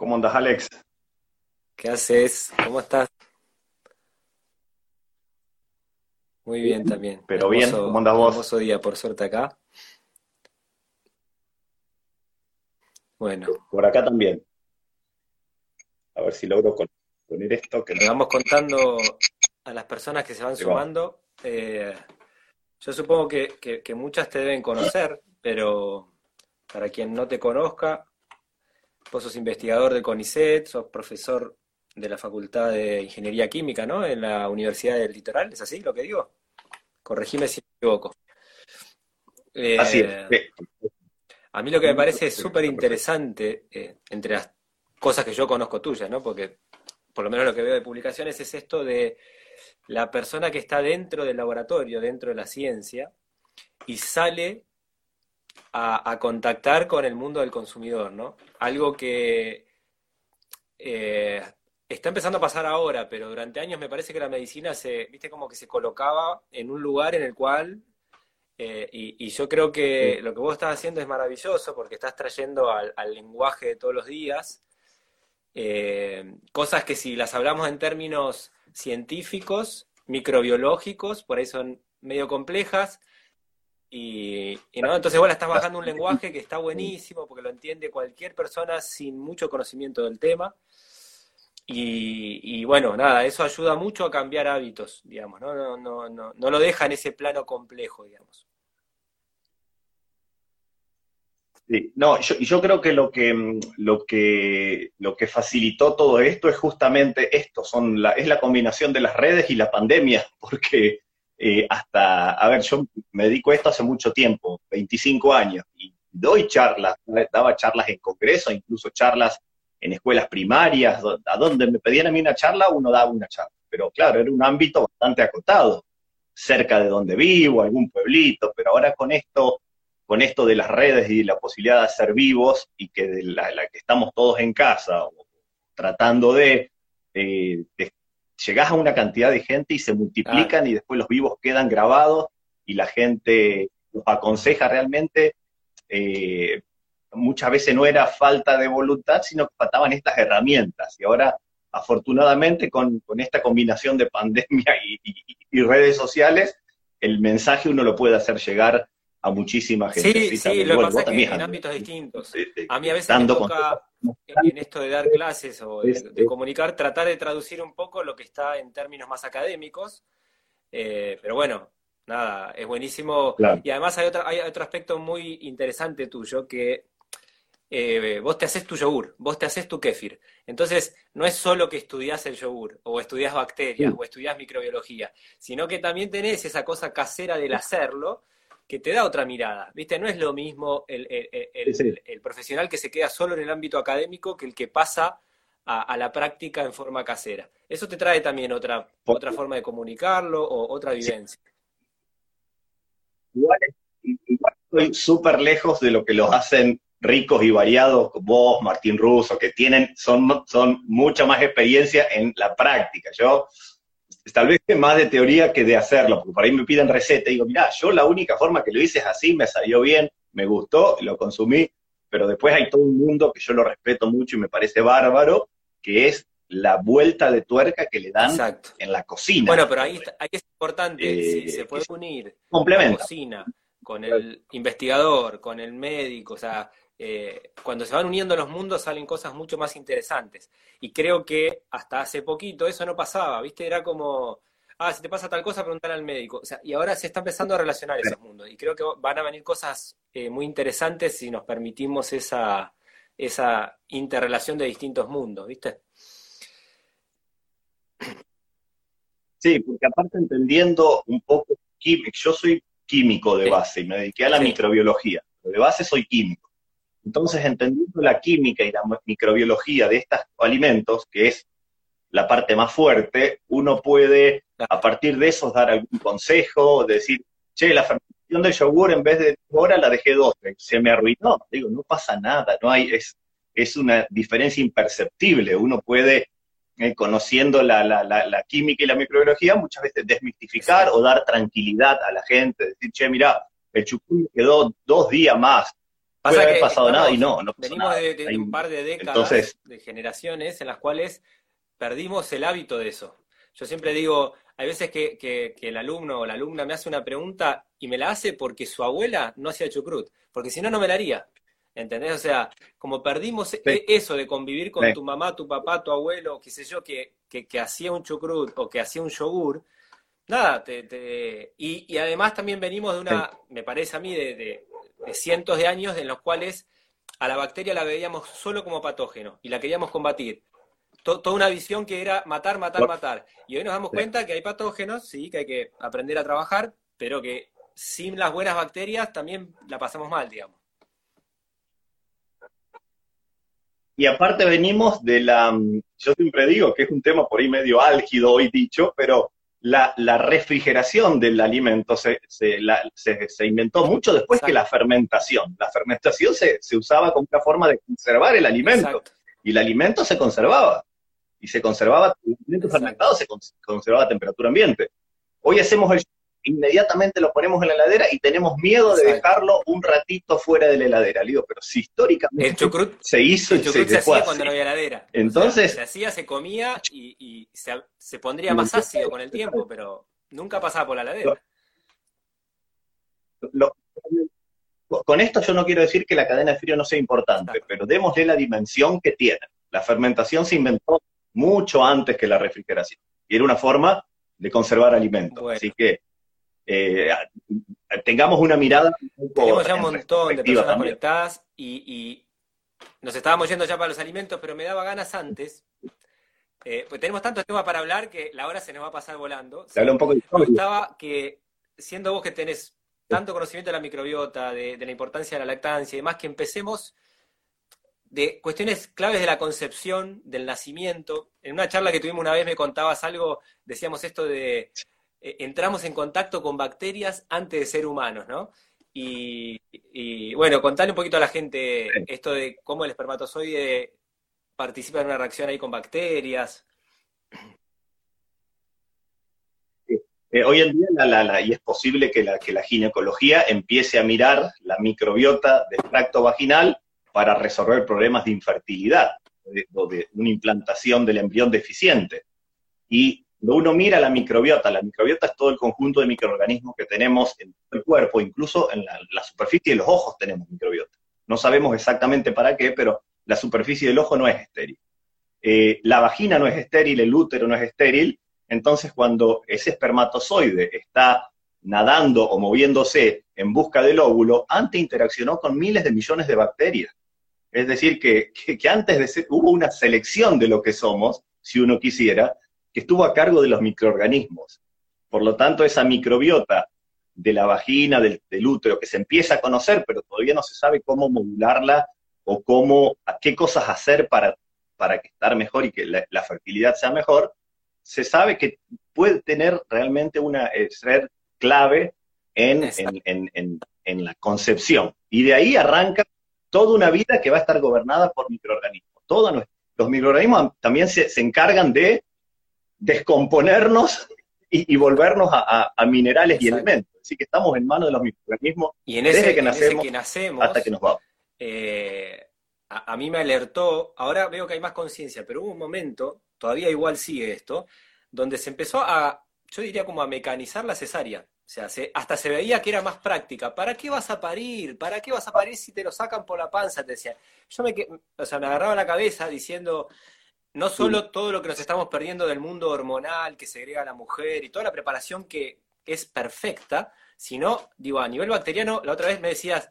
¿Cómo andas, Alex? ¿Qué haces? ¿Cómo estás? Muy bien también. Pero bien, ¿cómo andas vos? hermoso día, por suerte acá. Bueno, Por acá también. A ver si logro poner esto que le vamos contando a las personas que se van sumando. Eh, yo supongo que, que- que muchas te deben conocer, pero para quien no te conozca, vos sos investigador de CONICET, sos profesor de la Facultad de Ingeniería Química, ¿no? En la Universidad del Litoral, ¿es así lo que digo? Corregime si me equivoco. Así es. Eh, sí. A mí lo que me parece súper interesante, eh, entre las cosas que yo conozco tuyas, ¿no? Porque por lo menos lo que veo de publicaciones es esto de la persona que está dentro del laboratorio, dentro de la ciencia, y sale a, a contactar con el mundo del consumidor, ¿no? Algo que eh, está empezando a pasar ahora, pero durante años me parece que la medicina se, viste, como que se colocaba en un lugar en el cual eh, y, y yo creo que Sí. lo que vos estás haciendo es maravilloso porque estás trayendo al, al lenguaje de todos los días eh, cosas que si las hablamos en términos científicos, microbiológicos, por ahí son medio complejas. Y, y no, entonces vos la estás bajando un lenguaje que está buenísimo porque lo entiende cualquier persona sin mucho conocimiento del tema. Y, y bueno, nada, eso ayuda mucho a cambiar hábitos, digamos, ¿no? No, no, no, no lo deja en ese plano complejo, digamos. Sí. No, yo, yo creo que lo que, mm, lo que lo que facilitó todo esto es justamente esto, son la, es la combinación de las redes y la pandemia, porque eh, hasta, a ver, yo me dedico a esto hace mucho tiempo, 25 años, y doy charlas, daba charlas en congreso, incluso charlas en escuelas primarias, a donde me pedían a mí una charla, uno daba una charla, pero claro, era un ámbito bastante acotado, cerca de donde vivo, algún pueblito, pero ahora con esto con esto de las redes y la posibilidad de ser vivos y que de la, que estamos todos en casa o tratando de, eh, de- llegás a una cantidad de gente y se multiplican y después los vivos quedan grabados y la gente los aconseja realmente. eh, muchas veces no era falta de voluntad, sino que faltaban estas herramientas. Y ahora, afortunadamente, con, con esta combinación de pandemia y, y- y redes sociales, el mensaje uno lo puede hacer llegar a muchísima gente. Sí, sí, también. lo que Bueno, pasa es que en ámbitos distintos. A mí a veces me toca, en esto de dar clases o de, comunicar, tratar de traducir un poco lo que está en términos más académicos. Eh, pero bueno, nada, es buenísimo. Claro. Y además hay otro, hay otro aspecto muy interesante tuyo, que eh, vos te haces tu yogur, vos te haces tu kéfir. Entonces, no es solo que estudiás el yogur, o estudiás bacterias, Sí. o estudiás microbiología, sino que también tenés esa cosa casera del hacerlo, que te da otra mirada. ¿Viste? No es lo mismo el, el- el- Sí, sí. el- el profesional que se queda solo en el ámbito académico que el que pasa a, a la práctica en forma casera. Eso te trae también otra, otra forma de comunicarlo o otra Sí. vivencia. Igual, igual estoy súper lejos de lo que los hacen ricos y variados, como vos, Martín Russo, que tienen, son, son mucha más experiencia en la práctica. Yo, tal vez más de teoría que de hacerlo, porque por ahí me piden receta y digo, mirá, yo la única forma que lo hice es así, me salió bien, me gustó, lo consumí, pero después hay todo un mundo que yo lo respeto mucho y me parece bárbaro, que es la vuelta de tuerca que le dan Exacto. en la cocina. Bueno, pero ahí, está- ahí es importante Eh, si se puede unir la complementa. cocina con el investigador, con el médico, o sea, eh, cuando se van uniendo los mundos salen cosas mucho más interesantes. Y creo que hasta hace poquito eso no pasaba, ¿viste? Era como, ah, si te pasa tal cosa, preguntar al médico. O sea, y ahora se está empezando a relacionar esos mundos. Y creo que van a venir cosas eh, muy interesantes si nos permitimos esa, esa interrelación de distintos mundos, ¿viste? Sí, porque aparte entendiendo un poco, yo soy químico de base y me dediqué a la Sí. microbiología, pero de base soy químico. Entonces, entendiendo la química y la mi- microbiología de estos alimentos, que es la parte más fuerte, uno puede a partir de eso dar algún consejo, decir, che, la fermentación del yogur en vez de dos horas la dejé 12, se me arruinó. Digo, no pasa nada, no hay, es, es una diferencia imperceptible. Uno puede eh, conociendo la, la, la, la química y la microbiología, muchas veces desmistificar o dar tranquilidad a la gente, decir, che, mira, el chucrut quedó dos días más, puede haber pasado nada y no, no Venimos de, un par de décadas, de generaciones en las cuales perdimos el hábito de eso. Yo siempre digo, hay veces que, el alumno o la alumna me hace una pregunta y me la hace porque su abuela no hacía chucrut, porque si no, no me la haría. ¿Entendés? O sea, como perdimos e, eso de convivir con tu mamá, tu papá, tu abuelo, qué sé yo, que, que, hacía un chucrut o que hacía un yogur, nada, te, Y, además también venimos de una, me parece a mí, de, cientos de años en los cuales a la bacteria la veíamos solo como patógeno y la queríamos combatir. toda una visión que era matar, matar, matar. Y hoy nos damos cuenta que hay patógenos, sí, que hay que aprender a trabajar, pero que sin las buenas bacterias también la pasamos mal, digamos. Y aparte venimos de la, yo siempre digo que es un tema por ahí medio álgido hoy dicho, pero la, refrigeración del alimento se, se, inventó mucho después que la fermentación. La fermentación se, usaba como una forma de conservar el alimento. Y el alimento se conservaba. Y se conservaba, el alimento fermentado se conservaba a temperatura ambiente. Hoy hacemos el inmediatamente lo ponemos en la heladera y tenemos miedo de dejarlo un ratito fuera de la heladera. digo, pero si históricamente se hizo el chucrut se, hacía cuando no había heladera. Entonces. se hacía, se comía y, se, pondría más ácido con el tiempo, pero nunca pasaba por la heladera. con esto yo no quiero decir que la cadena de frío no sea importante, pero démosle la dimensión que tiene. La fermentación se inventó mucho antes que la refrigeración. Y era una forma de conservar alimentos. Así que eh, tengamos una mirada. Tenemos ya un montón de personas conectadas y, nos estábamos yendo ya para los alimentos, pero me daba ganas antes. Eh, pues tenemos tantos temas para hablar que la hora se nos va a pasar volando. un poco de me gustaba que, siendo vos que tenés tanto conocimiento de la microbiota, de, de la importancia de la lactancia y demás, que empecemos de cuestiones claves de la concepción, del nacimiento. En una charla que tuvimos una vez me contabas algo, decíamos esto de eh, entramos en contacto con bacterias antes de ser humanos, ¿no? Y, bueno, contale un poquito a la gente esto de cómo el espermatozoide participa en una reacción ahí con bacterias. Eh, hoy en día, la, y es posible que la, que la ginecología empiece a mirar la microbiota del tracto vaginal para resolver problemas de infertilidad o de, de, una implantación del embrión deficiente. Y cuando uno mira la microbiota, la microbiota es todo el conjunto de microorganismos que tenemos en el cuerpo, incluso en la, superficie de los ojos tenemos microbiota. No sabemos exactamente para qué, pero la superficie del ojo no es estéril. Eh, la vagina no es estéril, el útero no es estéril, entonces cuando ese espermatozoide está nadando o moviéndose en busca del óvulo, antes interaccionó con miles de millones de bacterias. Es decir, que, que antes de ser, hubo una selección de lo que somos, si uno quisiera, que estuvo a cargo de los microorganismos. Por lo tanto, esa microbiota de la vagina, del, útero, que se empieza a conocer, pero todavía no se sabe cómo modularla o cómo, qué cosas hacer para, para estar mejor y que la, fertilidad sea mejor, se sabe que puede tener realmente una eh, ser clave en, en, la concepción. Y de ahí arranca toda una vida que va a estar gobernada por microorganismos. Todos los microorganismos también se, se encargan de descomponernos y, volvernos a, minerales y elementos. Así que estamos en manos de los microorganismos y en ese, desde que, nacemos, hasta que nos vamos. Eh, a, mí me alertó, ahora veo que hay más conciencia, pero hubo un momento, todavía igual sigue esto, donde se empezó a, yo diría como a mecanizar la cesárea. O sea, hasta se veía que era más práctica. ¿Para qué vas a parir? ¿Para qué vas a parir si te lo sacan por la panza? Te decía. Yo me, o sea, me agarraba la cabeza diciendo, no solo todo lo que nos estamos perdiendo del mundo hormonal que segrega a la mujer y toda la preparación que es perfecta, sino, digo, a nivel bacteriano, la otra vez me decías,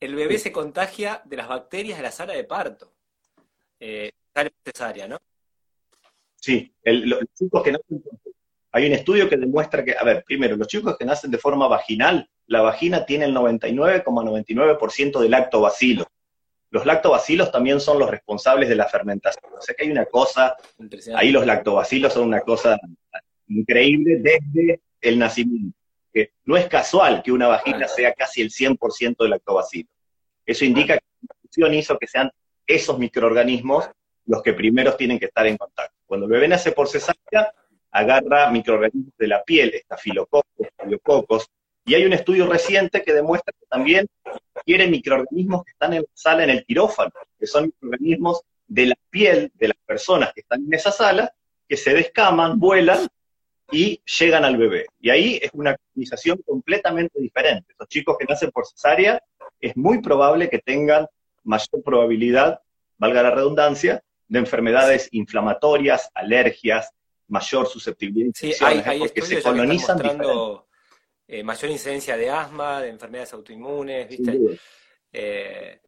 el bebé se contagia de las bacterias de la sala de parto. Eh, cesárea, ¿no? Sí, los chicos que nacen, hay un estudio que demuestra que, a ver, primero, los chicos que nacen de forma vaginal, la vagina tiene el 99,99% del lactobacilo los lactobacilos también son los responsables de la fermentación. O sea que hay una cosa, ahí los lactobacilos son una cosa increíble desde el nacimiento. Que no es casual que una vagina sea casi el 100% de lactobacilo. Eso indica que la evolución hizo que sean esos microorganismos los que primeros tienen que estar en contacto. Cuando el bebé nace por cesárea, agarra microorganismos de la piel, estafilococos, Y hay un estudio reciente que demuestra que también quiere microorganismos que están en la sala en el quirófano, que son microorganismos de la piel de las personas que están en esa sala, que se descaman, vuelan y llegan al bebé. Y ahí es una colonización completamente diferente. Los chicos que nacen por cesárea es muy probable que tengan mayor probabilidad, valga la redundancia, de enfermedades inflamatorias, alergias, mayor susceptibilidad sí, hay, hay porque se colonizan eh, mayor incidencia de asma, de enfermedades autoinmunes, ¿viste? Eh,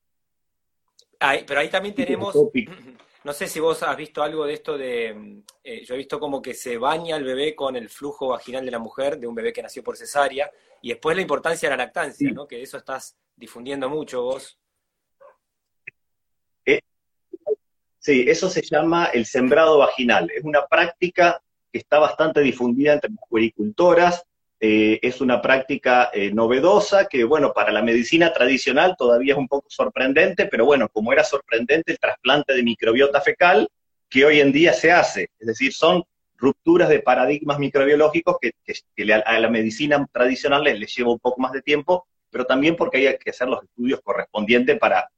pero ahí también tenemos, no sé si vos has visto algo de esto de, eh, yo he visto como que se baña el bebé con el flujo vaginal de la mujer, de un bebé que nació por cesárea, y después la importancia de la lactancia, ¿no? Que eso estás difundiendo mucho vos. Sí, eso se llama el sembrado vaginal. Es una práctica que está bastante difundida entre las puericultoras. Eh, es una práctica eh, novedosa que, bueno, para la medicina tradicional todavía es un poco sorprendente, pero bueno, como era sorprendente el trasplante de microbiota fecal que hoy en día se hace. Es decir, son rupturas de paradigmas microbiológicos que, a la medicina tradicional les, lleva un poco más de tiempo, pero también porque hay que hacer los estudios correspondientes para,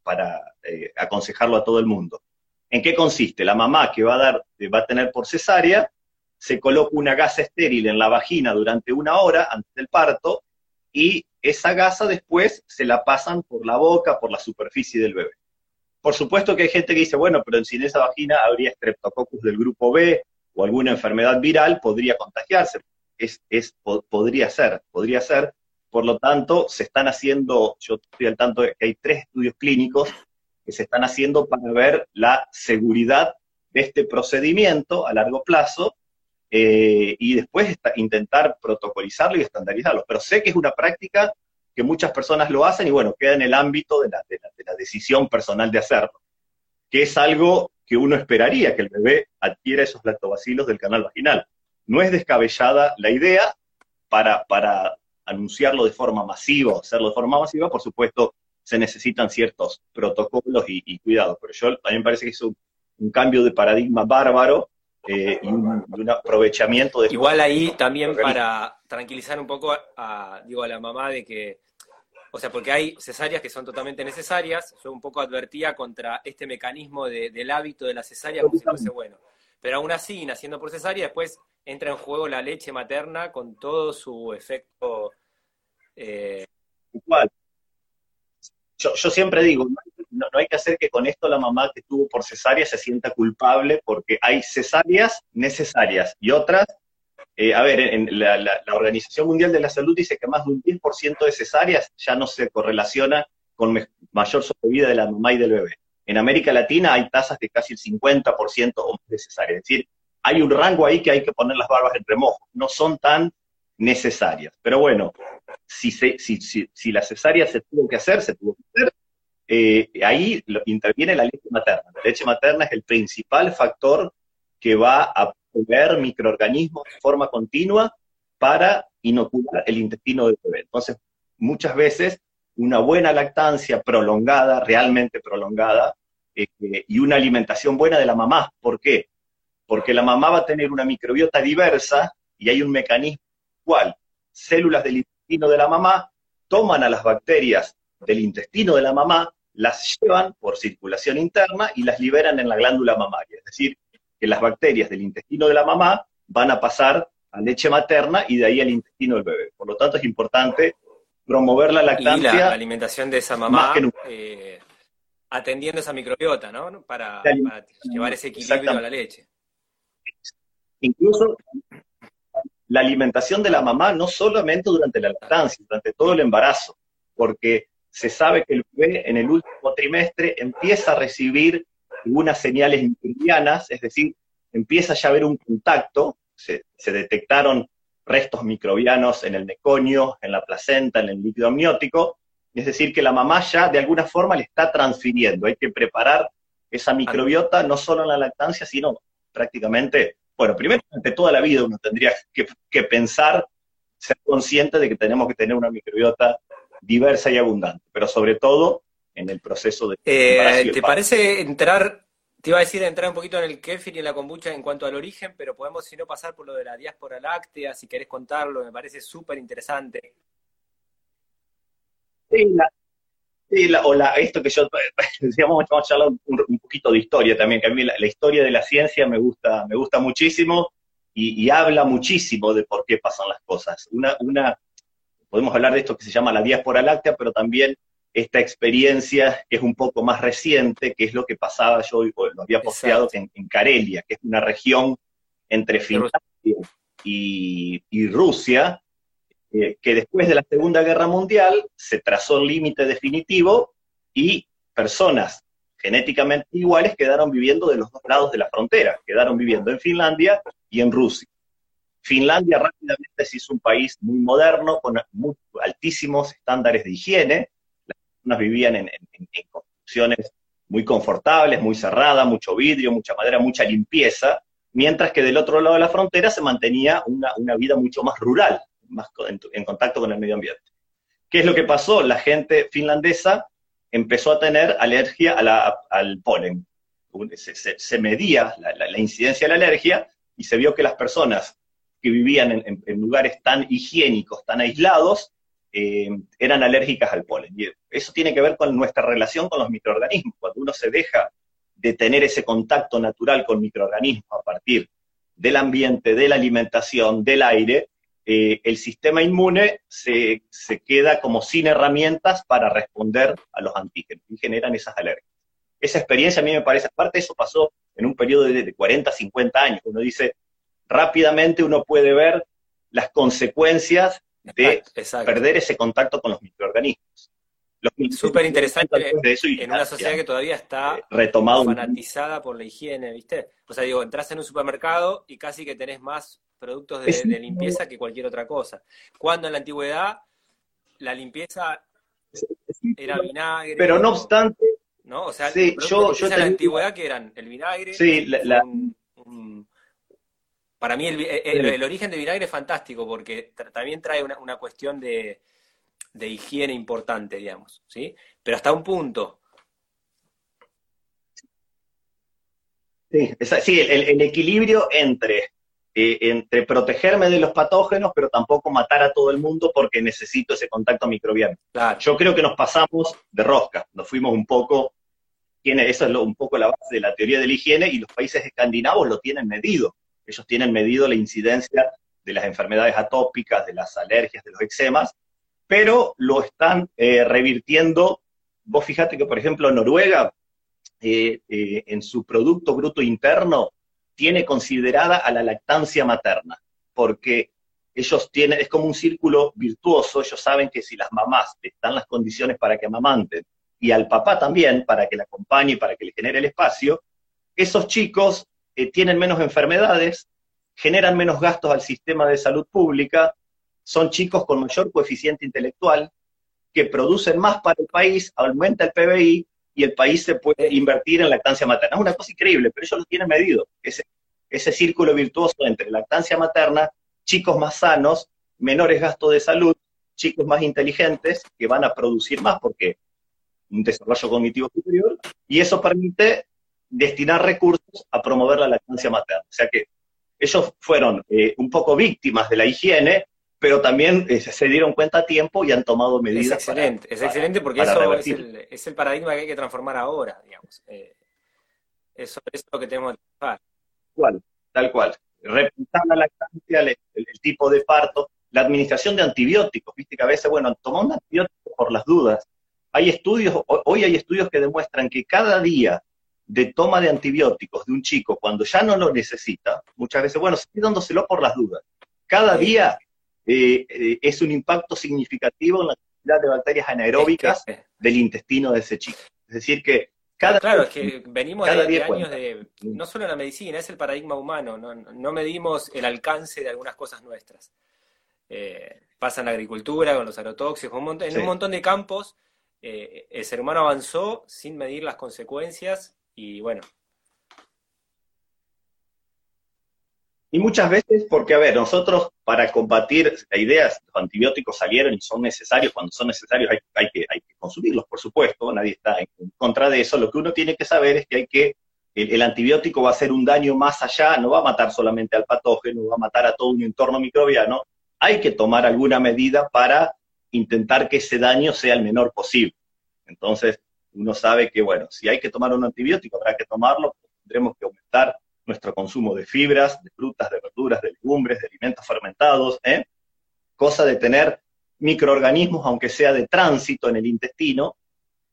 eh, aconsejarlo a todo el mundo. ¿En qué consiste? La mamá que va a, dar, va a tener por cesárea, se coloca una gasa estéril en la vagina durante una hora antes del parto y esa gasa después se la pasan por la boca, por la superficie del bebé. Por supuesto que hay gente que dice, bueno, pero si en esa vagina habría streptococcus del grupo B o alguna enfermedad viral, podría contagiarse. Es, es, podría ser, podría ser. Por lo tanto, se están haciendo, yo estoy al tanto de que hay tres estudios clínicos que se están haciendo para ver la seguridad de este procedimiento a largo plazo eh, y después intentar protocolizarlo y estandarizarlo. Pero sé que es una práctica que muchas personas lo hacen y bueno, queda en el ámbito de la, de la, decisión personal de hacerlo, que es algo que uno esperaría, que el bebé adquiera esos lactobacilos del canal vaginal. No es descabellada la idea para, para anunciarlo de forma masiva, hacerlo de forma masiva, por supuesto, se necesitan ciertos protocolos y, cuidados. Pero yo a mí me parece que es un, cambio de paradigma bárbaro eh, y, un, aprovechamiento de... Igual ahí también para tranquilizar un poco a, digo, a la mamá de que, o sea, porque hay cesáreas que son totalmente necesarias, yo un poco advertía contra este mecanismo del hábito de la cesárea como si fuese bueno. Pero aún así, naciendo por cesárea, después entra en juego la leche materna con todo su efecto... Eh, Igual yo, siempre digo, no, hay que hacer que con esto la mamá que tuvo por cesárea se sienta culpable, porque hay cesáreas necesarias y otras, eh, a ver, en la, Organización Mundial de la Salud dice que más de un 10% de cesáreas ya no se correlaciona con mayor sobrevida de la mamá y del bebé. En América Latina hay tasas de casi el 50% o más de cesáreas, es decir, hay un rango ahí que hay que poner las barbas en remojo, no son tan necesarias. Pero bueno, si, se, si, si, la cesárea se tuvo que hacer, se tuvo que hacer, eh, ahí interviene la leche materna. La leche materna es el principal factor que va a proveer microorganismos de forma continua para inocular el intestino del bebé. Entonces, muchas veces una buena lactancia prolongada, realmente prolongada, eh, y una alimentación buena de la mamá. ¿Por qué? Porque la mamá va a tener una microbiota diversa y hay un mecanismo cual células del intestino de la mamá toman a las bacterias del intestino de la mamá, las llevan por circulación interna y las liberan en la glándula mamaria. Es decir, que las bacterias del intestino de la mamá van a pasar a leche materna y de ahí al intestino del bebé. Por lo tanto, es importante promover la lactancia. Y la alimentación de esa mamá eh, atendiendo esa microbiota, ¿no? Para, para llevar ese equilibrio a la leche. Incluso la alimentación de la mamá no solamente durante la lactancia, durante todo el embarazo, porque se sabe que el bebé en el último trimestre empieza a recibir algunas señales microbianas, es decir, empieza ya a haber un contacto, se, detectaron restos microbianos en el meconio, en la placenta, en el líquido amniótico, es decir, que la mamá ya de alguna forma le está transfiriendo, hay que preparar esa microbiota no solo en la lactancia, sino prácticamente bueno, primero, ante toda la vida uno tendría que, pensar, ser consciente de que tenemos que tener una microbiota diversa y abundante, pero sobre todo en el proceso de... Eh, ¿Te parece entrar, te iba a decir entrar un poquito en el kefir y en la kombucha en cuanto al origen, pero podemos, si no, pasar por lo de la diáspora láctea, si querés contarlo, me parece súper interesante. O la, esto que yo, digamos, vamos a hablar un, poquito de historia también, que a mí la, historia de la ciencia me gusta, me gusta muchísimo y, habla muchísimo de por qué pasan las cosas. Una, una, podemos hablar de esto que se llama la diáspora láctea, pero también esta experiencia que es un poco más reciente, que es lo que pasaba, yo lo había posteado en, en, Karelia, que es una región entre Finlandia y, y Rusia, eh, que después de la Segunda Guerra Mundial se trazó el límite definitivo y personas genéticamente iguales quedaron viviendo de los dos lados de la frontera, quedaron viviendo en Finlandia y en Rusia. Finlandia rápidamente se hizo un país muy moderno, con altísimos estándares de higiene, las personas vivían en, construcciones muy confortables, muy cerradas, mucho vidrio, mucha madera, mucha limpieza, mientras que del otro lado de la frontera se mantenía una vida mucho más rural, en, contacto con el medio ambiente. ¿Qué es lo que pasó? La gente finlandesa empezó a tener alergia al polen. Se, medía la, incidencia de la alergia y se vio que las personas que vivían en, lugares tan higiénicos, tan aislados, eh, eran alérgicas al polen. Y eso tiene que ver con nuestra relación con los microorganismos. Cuando uno se deja de tener ese contacto natural con microorganismos a partir del ambiente, de la alimentación, del aire, eh, el sistema inmune se, queda como sin herramientas para responder a los antígenos y generan esas alergias. Esa experiencia a mí me parece, aparte eso pasó en un periodo de, 40, 50 años. Uno dice, rápidamente uno puede ver las consecuencias de perder ese contacto con los microorganismos. Súper interesante en una sociedad que todavía está eh, retomado fanatizada por la higiene, ¿viste? O sea, digo, entras en un supermercado y casi que tenés más productos de, limpieza que cualquier otra cosa. Cuando en la antigüedad la limpieza era vinagre. Pero no obstante. ¿No? O sea, yo, yo en la antigüedad que eran el vinagre. Sí, para mí el, origen de vinagre es fantástico porque también trae una, cuestión de, higiene importante, digamos, ¿sí? Pero hasta un punto. Sí, sí el, equilibrio entre eh, entre protegerme de los patógenos, pero tampoco matar a todo el mundo porque necesito ese contacto microbiano. Yo creo que nos pasamos de rosca, nos fuimos un poco, tiene, eso es un poco la base de la teoría de la higiene, y los países escandinavos lo tienen medido. Ellos tienen medido la incidencia de las enfermedades atópicas, de las alergias, de los eczemas, pero lo están eh, revirtiendo. Vos fíjate que, por ejemplo, Noruega, eh, en su Producto Bruto Interno, tiene considerada a la lactancia materna, porque ellos tienen, es como un círculo virtuoso, ellos saben que si las mamás están las condiciones para que amamanten, y al papá también, para que le acompañe y para que le genere el espacio, esos chicos eh, tienen menos enfermedades, generan menos gastos al sistema de salud pública, son chicos con mayor coeficiente intelectual, que producen más para el país, aumenta el PBI y el país se puede invertir en lactancia materna. Es una cosa increíble, pero ellos lo tienen medido. Ese, ese círculo virtuoso entre lactancia materna, chicos más sanos, menores gastos de salud, chicos más inteligentes que van a producir más porque un desarrollo cognitivo superior, y eso permite destinar recursos a promover la lactancia materna. O sea que ellos fueron eh, un poco víctimas de la higiene, pero también eh, se dieron cuenta a tiempo y han tomado medidas. Es excelente, es excelente porque eso es el, paradigma que hay que transformar ahora, digamos. Eh, eso, es lo que tenemos que trabajar. Tal tal cual. Repensar la lactancia, el, tipo de parto, la administración de antibióticos, viste que a veces, bueno, tomar un antibiótico por las dudas. Hay estudios, hoy hay estudios que demuestran que cada día de toma de antibióticos de un chico cuando ya no lo necesita, muchas veces, bueno, sigue dándoselo por las dudas. Cada día eh, eh, es un impacto significativo en la cantidad de bacterias anaeróbicas del intestino de ese chico. Es decir, que cada Claro, es que venimos de, años de, no solo en la medicina, es el paradigma humano, no, medimos el alcance de algunas cosas nuestras. Eh, pasa en la agricultura, con los agrotóxicos, en un montón de campos, el ser humano avanzó sin medir las consecuencias y bueno, Y muchas veces, porque, a ver, nosotros para combatir la idea, los antibióticos salieron y son necesarios, cuando son necesarios hay, que, hay que consumirlos, por supuesto, nadie está en contra de eso. Lo que uno tiene que saber es que hay que, el, antibiótico va a hacer un daño más allá, no va a matar solamente al patógeno, va a matar a todo un entorno microbiano. Hay que tomar alguna medida para intentar que ese daño sea el menor posible. Entonces, uno sabe que, bueno, si hay que tomar un antibiótico, habrá que tomarlo, tendremos que aumentar nuestro consumo de fibras, de frutas, de verduras, de legumbres, de alimentos fermentados, ¿eh? cosa de tener microorganismos, aunque sea de tránsito en el intestino,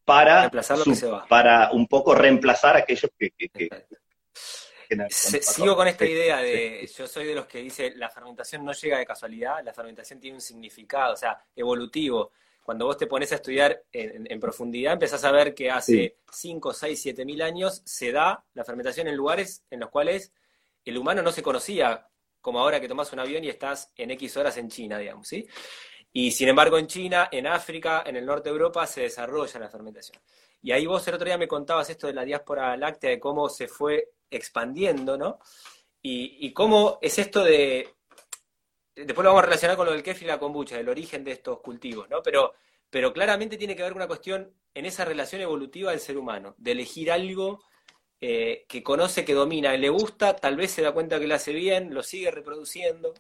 para, para un poco reemplazar aquellos que... sigo con esta idea de, yo soy de los que dice, la fermentación no llega de casualidad, la fermentación tiene un significado, o sea, evolutivo. Cuando vos te pones a estudiar en, profundidad, empezás a ver que hace 5, 6, 7 mil años se da la fermentación en lugares en los cuales el humano no se conocía, como ahora que tomas un avión y estás en X horas en China, digamos, ¿sí? Y sin embargo en China, en África, en el norte de Europa se desarrolla la fermentación. Y ahí vos el otro día me contabas esto de la diáspora láctea, de cómo se fue expandiendo, ¿no? Y, cómo es esto de... Después lo vamos a relacionar con lo del kefir y la kombucha, del origen de estos cultivos, ¿no? Pero, pero claramente tiene que con una cuestión en esa relación evolutiva del ser humano, de elegir algo eh, que conoce, que domina, le gusta, tal vez se da cuenta que lo hace bien, lo sigue reproduciendo.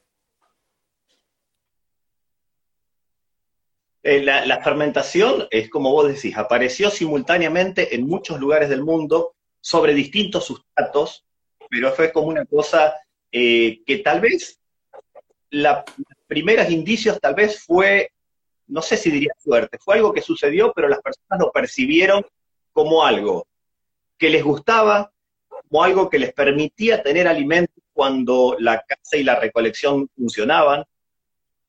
Eh, la, fermentación es como vos decís, apareció simultáneamente en muchos lugares del mundo sobre distintos sustratos, pero fue como una cosa eh, que tal vez los primeros indicios tal vez fue, no sé si diría suerte, fue algo que sucedió, pero las personas lo percibieron como algo que les gustaba, como algo que les permitía tener alimentos cuando la caza y la recolección funcionaban,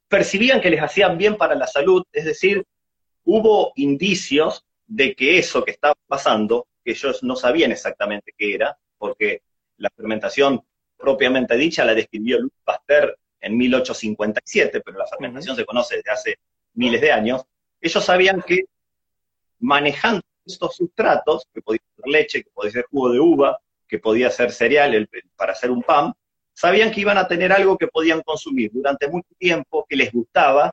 percibían que les hacían bien para la salud, es decir, hubo indicios de que eso que estaba pasando, que ellos no sabían exactamente qué era, porque la fermentación propiamente dicha la describió Louis Pasteur en 1857, pero la fermentación se conoce desde hace miles de años, ellos sabían que manejando estos sustratos, que podía ser leche, que podía ser jugo de uva, que podía ser cereal para hacer un pan, sabían que iban a tener algo que podían consumir durante mucho tiempo, que les gustaba,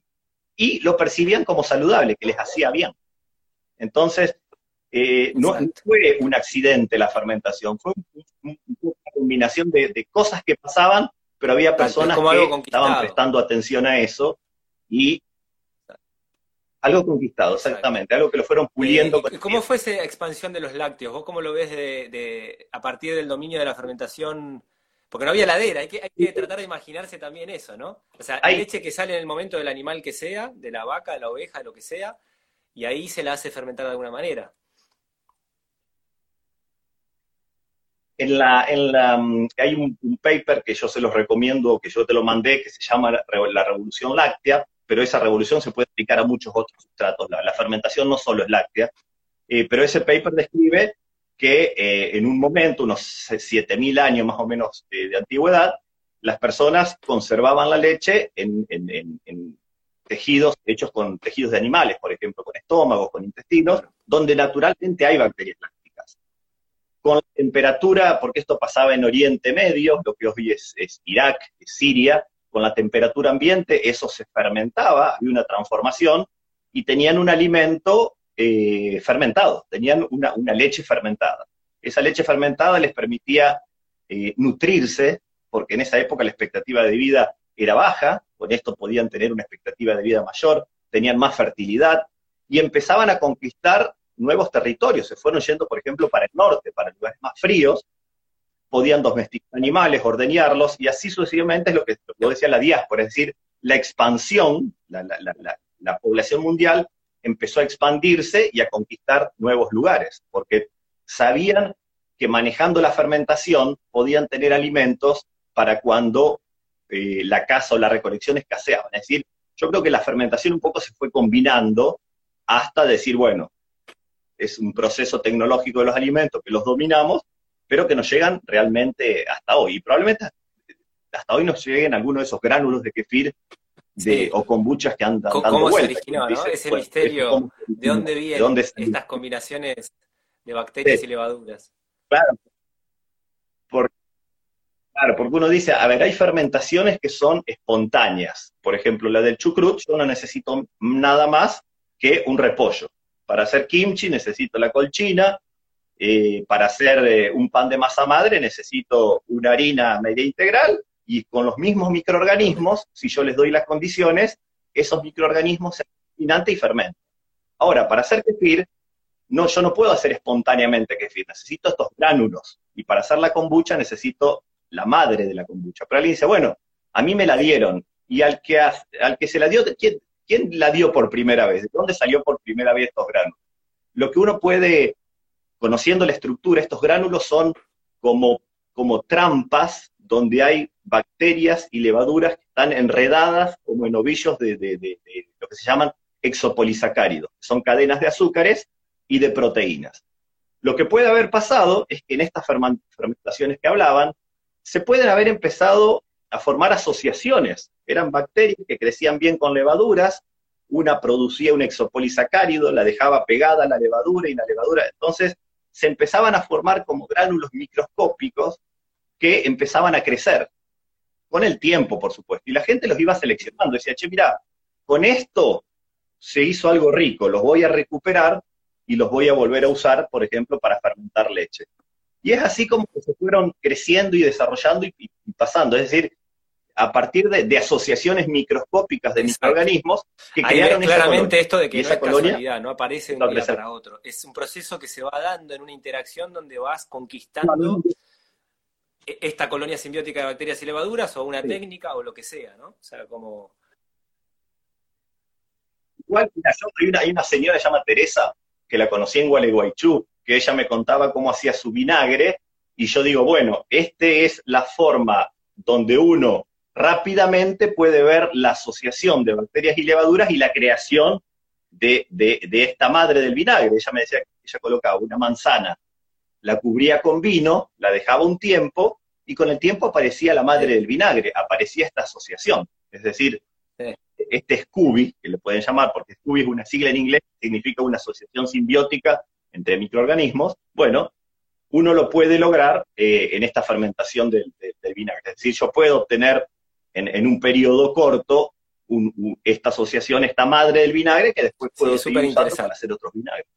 y lo percibían como saludable, que les hacía bien. Entonces, eh, no fue un accidente la fermentación, fue una combinación de, cosas que pasaban, pero había personas que estaban prestando atención a eso y algo conquistado, exactamente, algo que lo fueron puliendo. Eh, ¿Cómo fue esa expansión de los lácteos? ¿Vos cómo lo ves de, a partir del dominio de la fermentación? Porque no había ladera, hay que, hay que tratar de imaginarse también eso, ¿no? O sea, hay leche que sale en el momento del animal que sea, de la vaca, de la oveja, de lo que sea, y ahí se la hace fermentar de alguna manera. En la, en la, mm, hay un, paper que yo se los recomiendo, que yo te lo mandé, que se llama La Revolución Láctea, pero esa revolución se puede aplicar a muchos otros sustratos. La, fermentación no solo es láctea, eh, pero ese paper describe que eh, en un momento, unos 7.000 años más o menos de, antigüedad, las personas conservaban la leche en, tejidos hechos con tejidos de animales, por ejemplo, con estómagos, con intestinos, donde naturalmente hay bacterias. Con la temperatura, porque esto pasaba en Oriente Medio, lo que hoy es, Irak, es Siria, con la temperatura ambiente eso se fermentaba, había una transformación y tenían un alimento eh, fermentados, tenían una, leche fermentada. Esa leche fermentada les permitía eh, nutrirse, porque en esa época la expectativa de vida era baja, con esto podían tener una expectativa de vida mayor, tenían más fertilidad y empezaban a conquistar nuevos territorios. Se fueron yendo, por ejemplo, para el norte, para lugares más fríos, podían domesticar animales, ordeñarlos, y así sucesivamente es lo que decía la diáspora, es decir, la expansión, la población mundial empezó a expandirse y a conquistar nuevos lugares, porque sabían que manejando la fermentación podían tener alimentos para cuando eh, la caza o la recolección escaseaban. Es decir, yo creo que la fermentación un poco se fue combinando hasta decir, bueno, es un proceso tecnológico de los alimentos que los dominamos, pero que nos llegan realmente hasta hoy. Y probablemente hasta hoy nos lleguen algunos de esos gránulos de kefir de, o kombuchas que andan dando ¿Cómo se originó, ¿no? Ese misterio, ¿de dónde vienen estas combinaciones de bacterias y levaduras? Claro. claro, porque uno dice, a ver, hay fermentaciones que son espontáneas. Por ejemplo, la del chucrut, yo no necesito nada más que un repollo. Para hacer kimchi necesito la colchina, eh, para hacer eh, un pan de masa madre necesito una harina media integral y con los mismos microorganismos, si yo les doy las condiciones, esos microorganismos se y fermento. Ahora, para hacer kefir, no, yo no puedo hacer espontáneamente kefir, necesito estos gránulos. Y para hacer la kombucha necesito la madre de la kombucha. Pero alguien dice, bueno, a mí me la dieron. Y al que, al que se la dio, ¿quién, ¿quién la dio por primera vez? ¿De dónde salió por primera vez estos gránulos? Lo que uno puede, conociendo la estructura, estos gránulos son como, como trampas donde hay bacterias y levaduras que están enredadas como en ovillos de, de lo que se llaman exopolisacáridos. Son cadenas de azúcares y de proteínas. Lo que puede haber pasado es que en estas fermentaciones que hablaban, se pueden haber empezado a formar asociaciones. Eran bacterias que crecían bien con levaduras, una producía un exopolisacárido, la dejaba pegada a la levadura y la levadura. Entonces se empezaban a formar como gránulos microscópicos que empezaban a crecer. Con el tiempo, por supuesto. Y la gente los iba seleccionando. Decía, che, mira, con esto se hizo algo rico, los voy a recuperar y los voy a volver a usar, por ejemplo, para fermentar leche. Y es así como se fueron creciendo y desarrollando y, pasando. Es decir, a partir de, asociaciones microscópicas de microorganismos que crearon claramente esto de que no es casualidad, no aparece de un día para otro. Es un proceso que se va dando en una interacción donde vas conquistando e, esta colonia simbiótica de bacterias y levaduras o una técnica o lo que sea, ¿no? O sea, como... Igual, mira, yo, hay, una, hay una señora que se llama Teresa, que la conocí en Gualeguaychú, que ella me contaba cómo hacía su vinagre, y yo digo, bueno, esta es la forma donde uno rápidamente puede ver la asociación de bacterias y levaduras y la creación de, esta madre del vinagre. Ella me decía que ella colocaba una manzana, la cubría con vino, la dejaba un tiempo, y con el tiempo aparecía la madre del vinagre, aparecía esta asociación. Es decir, este Scooby, que le pueden llamar, porque Scooby es una sigla en inglés, significa una asociación simbiótica entre microorganismos, bueno, uno lo puede lograr eh, en esta fermentación del, vinagre. Es decir, yo puedo obtener en, un periodo corto esta asociación, esta madre del vinagre, que después puedo sí, usando para hacer otros vinagres.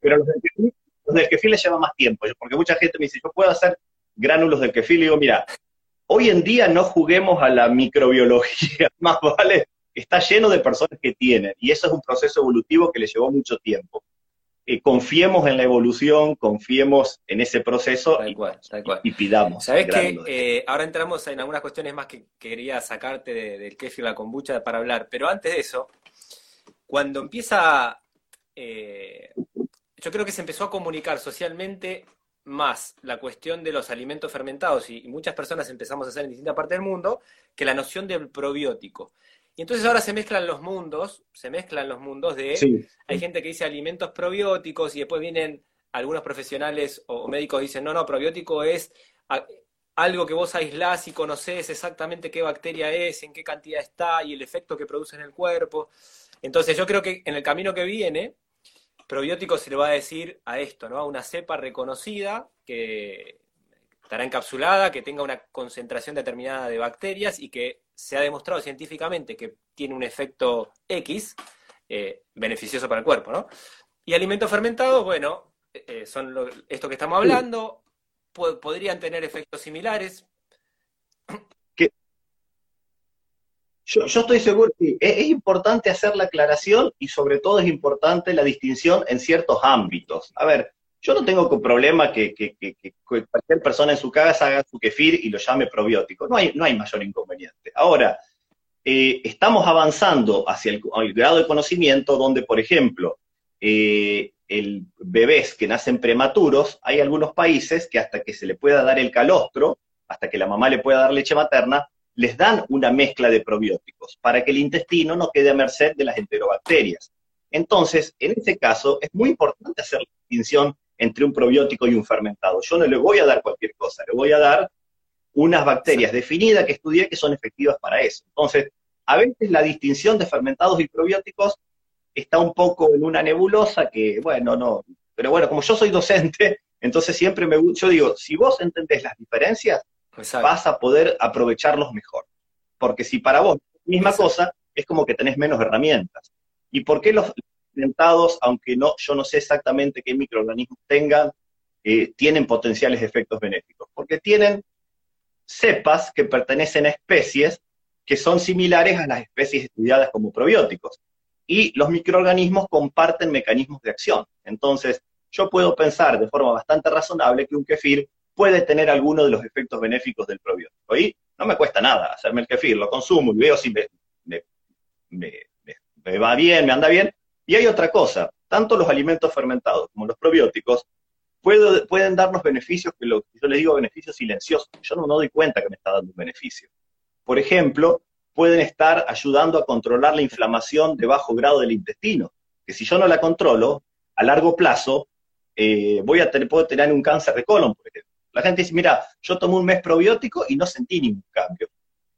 Pero los del, kefir, los del kefir les lleva más tiempo, porque mucha gente me dice, yo puedo hacer gránulos del kefir, y digo, mira, Hoy en día no juguemos a la microbiología, más vale, está lleno de personas que tienen, y eso es un proceso evolutivo que le llevó mucho tiempo. Eh, confiemos en la evolución, confiemos en ese proceso y, pidamos. Sabes que eh, ahora entramos en algunas cuestiones más que quería sacarte del kefir y la kombucha para hablar, pero antes de eso, cuando empieza, eh, yo creo que se empezó a comunicar socialmente más la cuestión de los alimentos fermentados, y, muchas personas empezamos a hacer en distintas partes del mundo, que la noción del probiótico. Y entonces ahora se mezclan los mundos, se mezclan los mundos de, hay gente que dice alimentos probióticos y después vienen algunos profesionales o médicos dicen, no, no, probiótico es algo que vos aislás y conocés exactamente qué bacteria es, en qué cantidad está y el efecto que produce en el cuerpo. Entonces yo creo que en el camino que viene, probiótico se le va a decir a esto, ¿no? A una cepa reconocida que estará encapsulada, que tenga una concentración determinada de bacterias y que se ha demostrado científicamente que tiene un efecto X eh, beneficioso para el cuerpo, ¿no? Y alimentos fermentados, bueno, eh, son esto que estamos hablando, podrían tener efectos similares, Yo, estoy seguro que es, importante hacer la aclaración y sobre todo es importante la distinción en ciertos ámbitos. A ver, yo no tengo problema que, cualquier persona en su casa haga su kefir y lo llame probiótico. No hay, no hay mayor inconveniente. Ahora, eh, estamos avanzando hacia el, grado de conocimiento donde, por ejemplo, eh, el bebés que nacen prematuros, hay algunos países que hasta que se le pueda dar el calostro, hasta que la mamá le pueda dar leche materna, les dan una mezcla de probióticos para que el intestino no quede a merced de las enterobacterias. Entonces, en este caso, es muy importante hacer la distinción entre un probiótico y un fermentado. Yo no le voy a dar cualquier cosa, le voy a dar unas bacterias definidas que estudié que son efectivas para eso. Entonces, a veces la distinción de fermentados y probióticos está un poco en una nebulosa que, bueno, no, pero bueno, como yo soy docente, entonces siempre me, yo digo, si vos entendés las diferencias, vas a poder aprovecharlos mejor. Porque si para vos misma cosa, es como que tenés menos herramientas. ¿Y por qué los aunque no, yo no sé exactamente qué microorganismos tengan, eh, tienen potenciales efectos benéficos? Porque tienen cepas que pertenecen a especies que son similares a las especies estudiadas como probióticos. Y los microorganismos comparten mecanismos de acción. Entonces, yo puedo pensar de forma bastante razonable que un kefir puede tener alguno de los efectos benéficos del probiótico. Y no me cuesta nada hacerme el kefir, lo consumo y veo si me va bien, me anda bien. Y hay otra cosa, tanto los alimentos fermentados como los probióticos pueden darnos beneficios que lo, yo les digo beneficios silenciosos. Yo no, no doy cuenta que me está dando un beneficio. Por ejemplo, pueden estar ayudando a controlar la inflamación de bajo grado del intestino, que si yo no la controlo, a largo plazo, eh, voy a tener, puedo tener un cáncer de colon, por ejemplo. La gente dice, mira, yo tomé un mes probiótico y no sentí ningún cambio.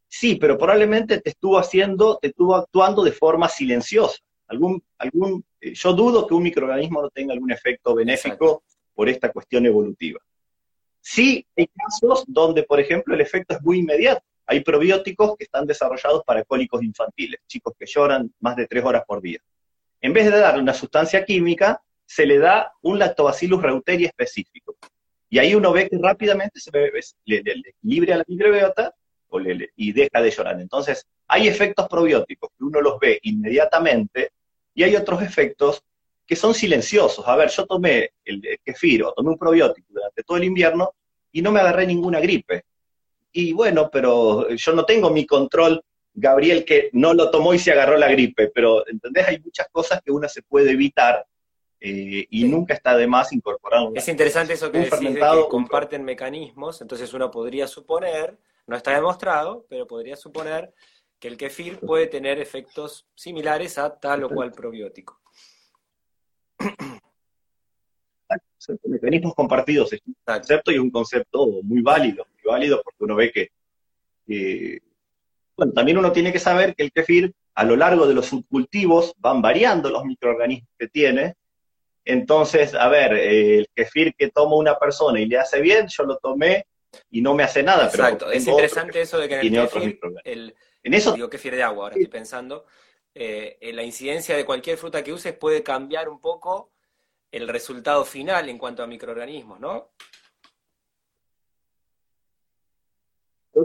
Sí, pero probablemente te estuvo haciendo, te estuvo actuando de forma silenciosa. Algún, algún, eh, yo dudo que un microorganismo no tenga algún efecto benéfico por esta cuestión evolutiva. Sí, hay casos donde, por ejemplo, el efecto es muy inmediato. Hay probióticos que están desarrollados para cólicos infantiles, chicos que lloran más de tres horas por día. En vez de darle una sustancia química, se le da un lactobacillus reuteri específico. Y ahí uno ve que rápidamente se le, equilibra a la microbiota y deja de llorar. Entonces, hay efectos probióticos que uno los ve inmediatamente y hay otros efectos que son silenciosos. A ver, yo tomé el kefir o tomé un probiótico durante todo el invierno y no me agarré ninguna gripe. Y bueno, pero yo no tengo mi control, Gabriel, que no lo tomó y se agarró la gripe, pero ¿entendés? Hay muchas cosas que uno se puede evitar eh, y nunca está de más incorporar. Es interesante eso que decís de que comparten mecanismos, entonces uno podría suponer, no está demostrado, pero podría suponer que el kefir puede tener efectos similares a tal o cual probiótico mecanismos compartidos es un concepto y es un concepto muy válido, muy válido porque uno ve que, bueno, también uno tiene que saber que el kefir a lo largo de los subcultivos van variando los microorganismos que tiene. Entonces, a ver, el kefir que toma una persona y le hace bien, yo lo tomé y no me hace nada. Exacto, es interesante eso de que en el kefir, el, en eso, digo kefir de agua, ahora estoy pensando, eh, la incidencia de cualquier fruta que uses puede cambiar un poco el resultado final en cuanto a microorganismos, ¿no?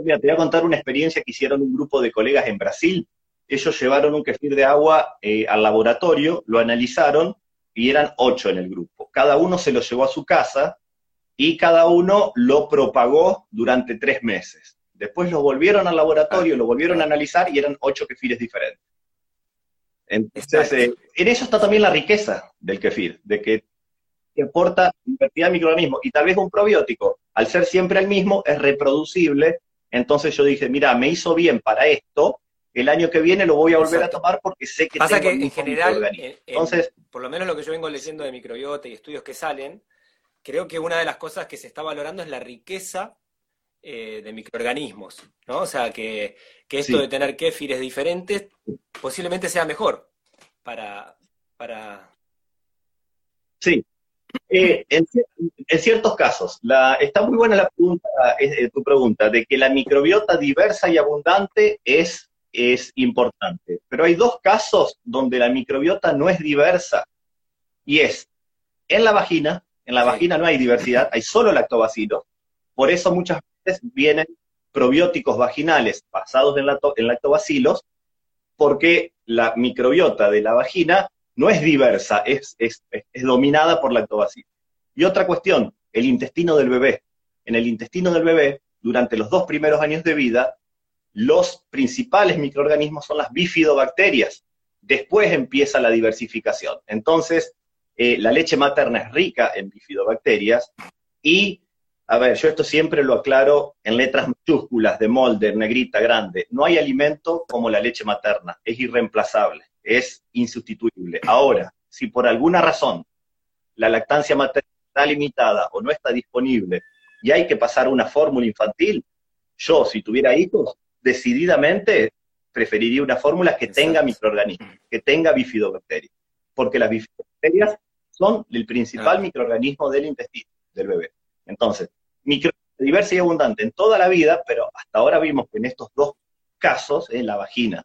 te voy a contar una experiencia que hicieron un grupo de colegas en Brasil. Ellos llevaron un kefir de agua eh, al laboratorio, lo analizaron y eran ocho en el grupo. Cada uno se lo llevó a su casa y cada uno lo propagó durante tres meses. Después lo volvieron al laboratorio, lo volvieron a analizar y eran ocho kefires diferentes. Entonces, eh, en eso está también la riqueza del kefir, de que, aporta diversidad de microorganismos. Y tal vez un probiótico, al ser siempre el mismo, es reproducible. Entonces yo dije, mira, me hizo bien para esto, el año que viene lo voy a volver a tomar porque sé que Pasa que en general, Entonces, por lo menos lo que yo vengo leyendo de microbiota y estudios que salen, creo que una de las cosas que se está valorando es la riqueza eh, de microorganismos, ¿no? O sea, que, esto de tener kéfires diferentes posiblemente sea mejor para... para... Sí. Eh, en, ciertos casos, la, está muy buena la pregunta, eh, tu pregunta, de que la microbiota diversa y abundante es, es importante. Pero hay dos casos donde la microbiota no es diversa, y es en la vagina, en la vagina no hay diversidad, hay solo lactobacilos. Por eso muchas vienen probióticos vaginales basados en, lactobacilos, porque la microbiota de la vagina no es diversa, es, es, dominada por lactobacilos. Y otra cuestión, el intestino del bebé. En el intestino del bebé, durante los dos primeros años de vida, los principales microorganismos son las bifidobacterias. Después empieza la diversificación. Entonces, eh, la leche materna es rica en bifidobacterias y a ver, yo esto siempre lo aclaro en letras mayúsculas de molde, negrita, grande. No hay alimento como la leche materna, es irreemplazable, es insustituible. Ahora, si por alguna razón la lactancia materna está limitada o no está disponible y hay que pasar una fórmula infantil, yo, si tuviera hijos, decididamente preferiría una fórmula que tenga microorganismos, que tenga bifidobacterias, porque las bifidobacterias son el principal microorganismo del intestino del bebé. Entonces, micro diversa y abundante en toda la vida, pero hasta ahora vimos que en estos dos casos, en la vagina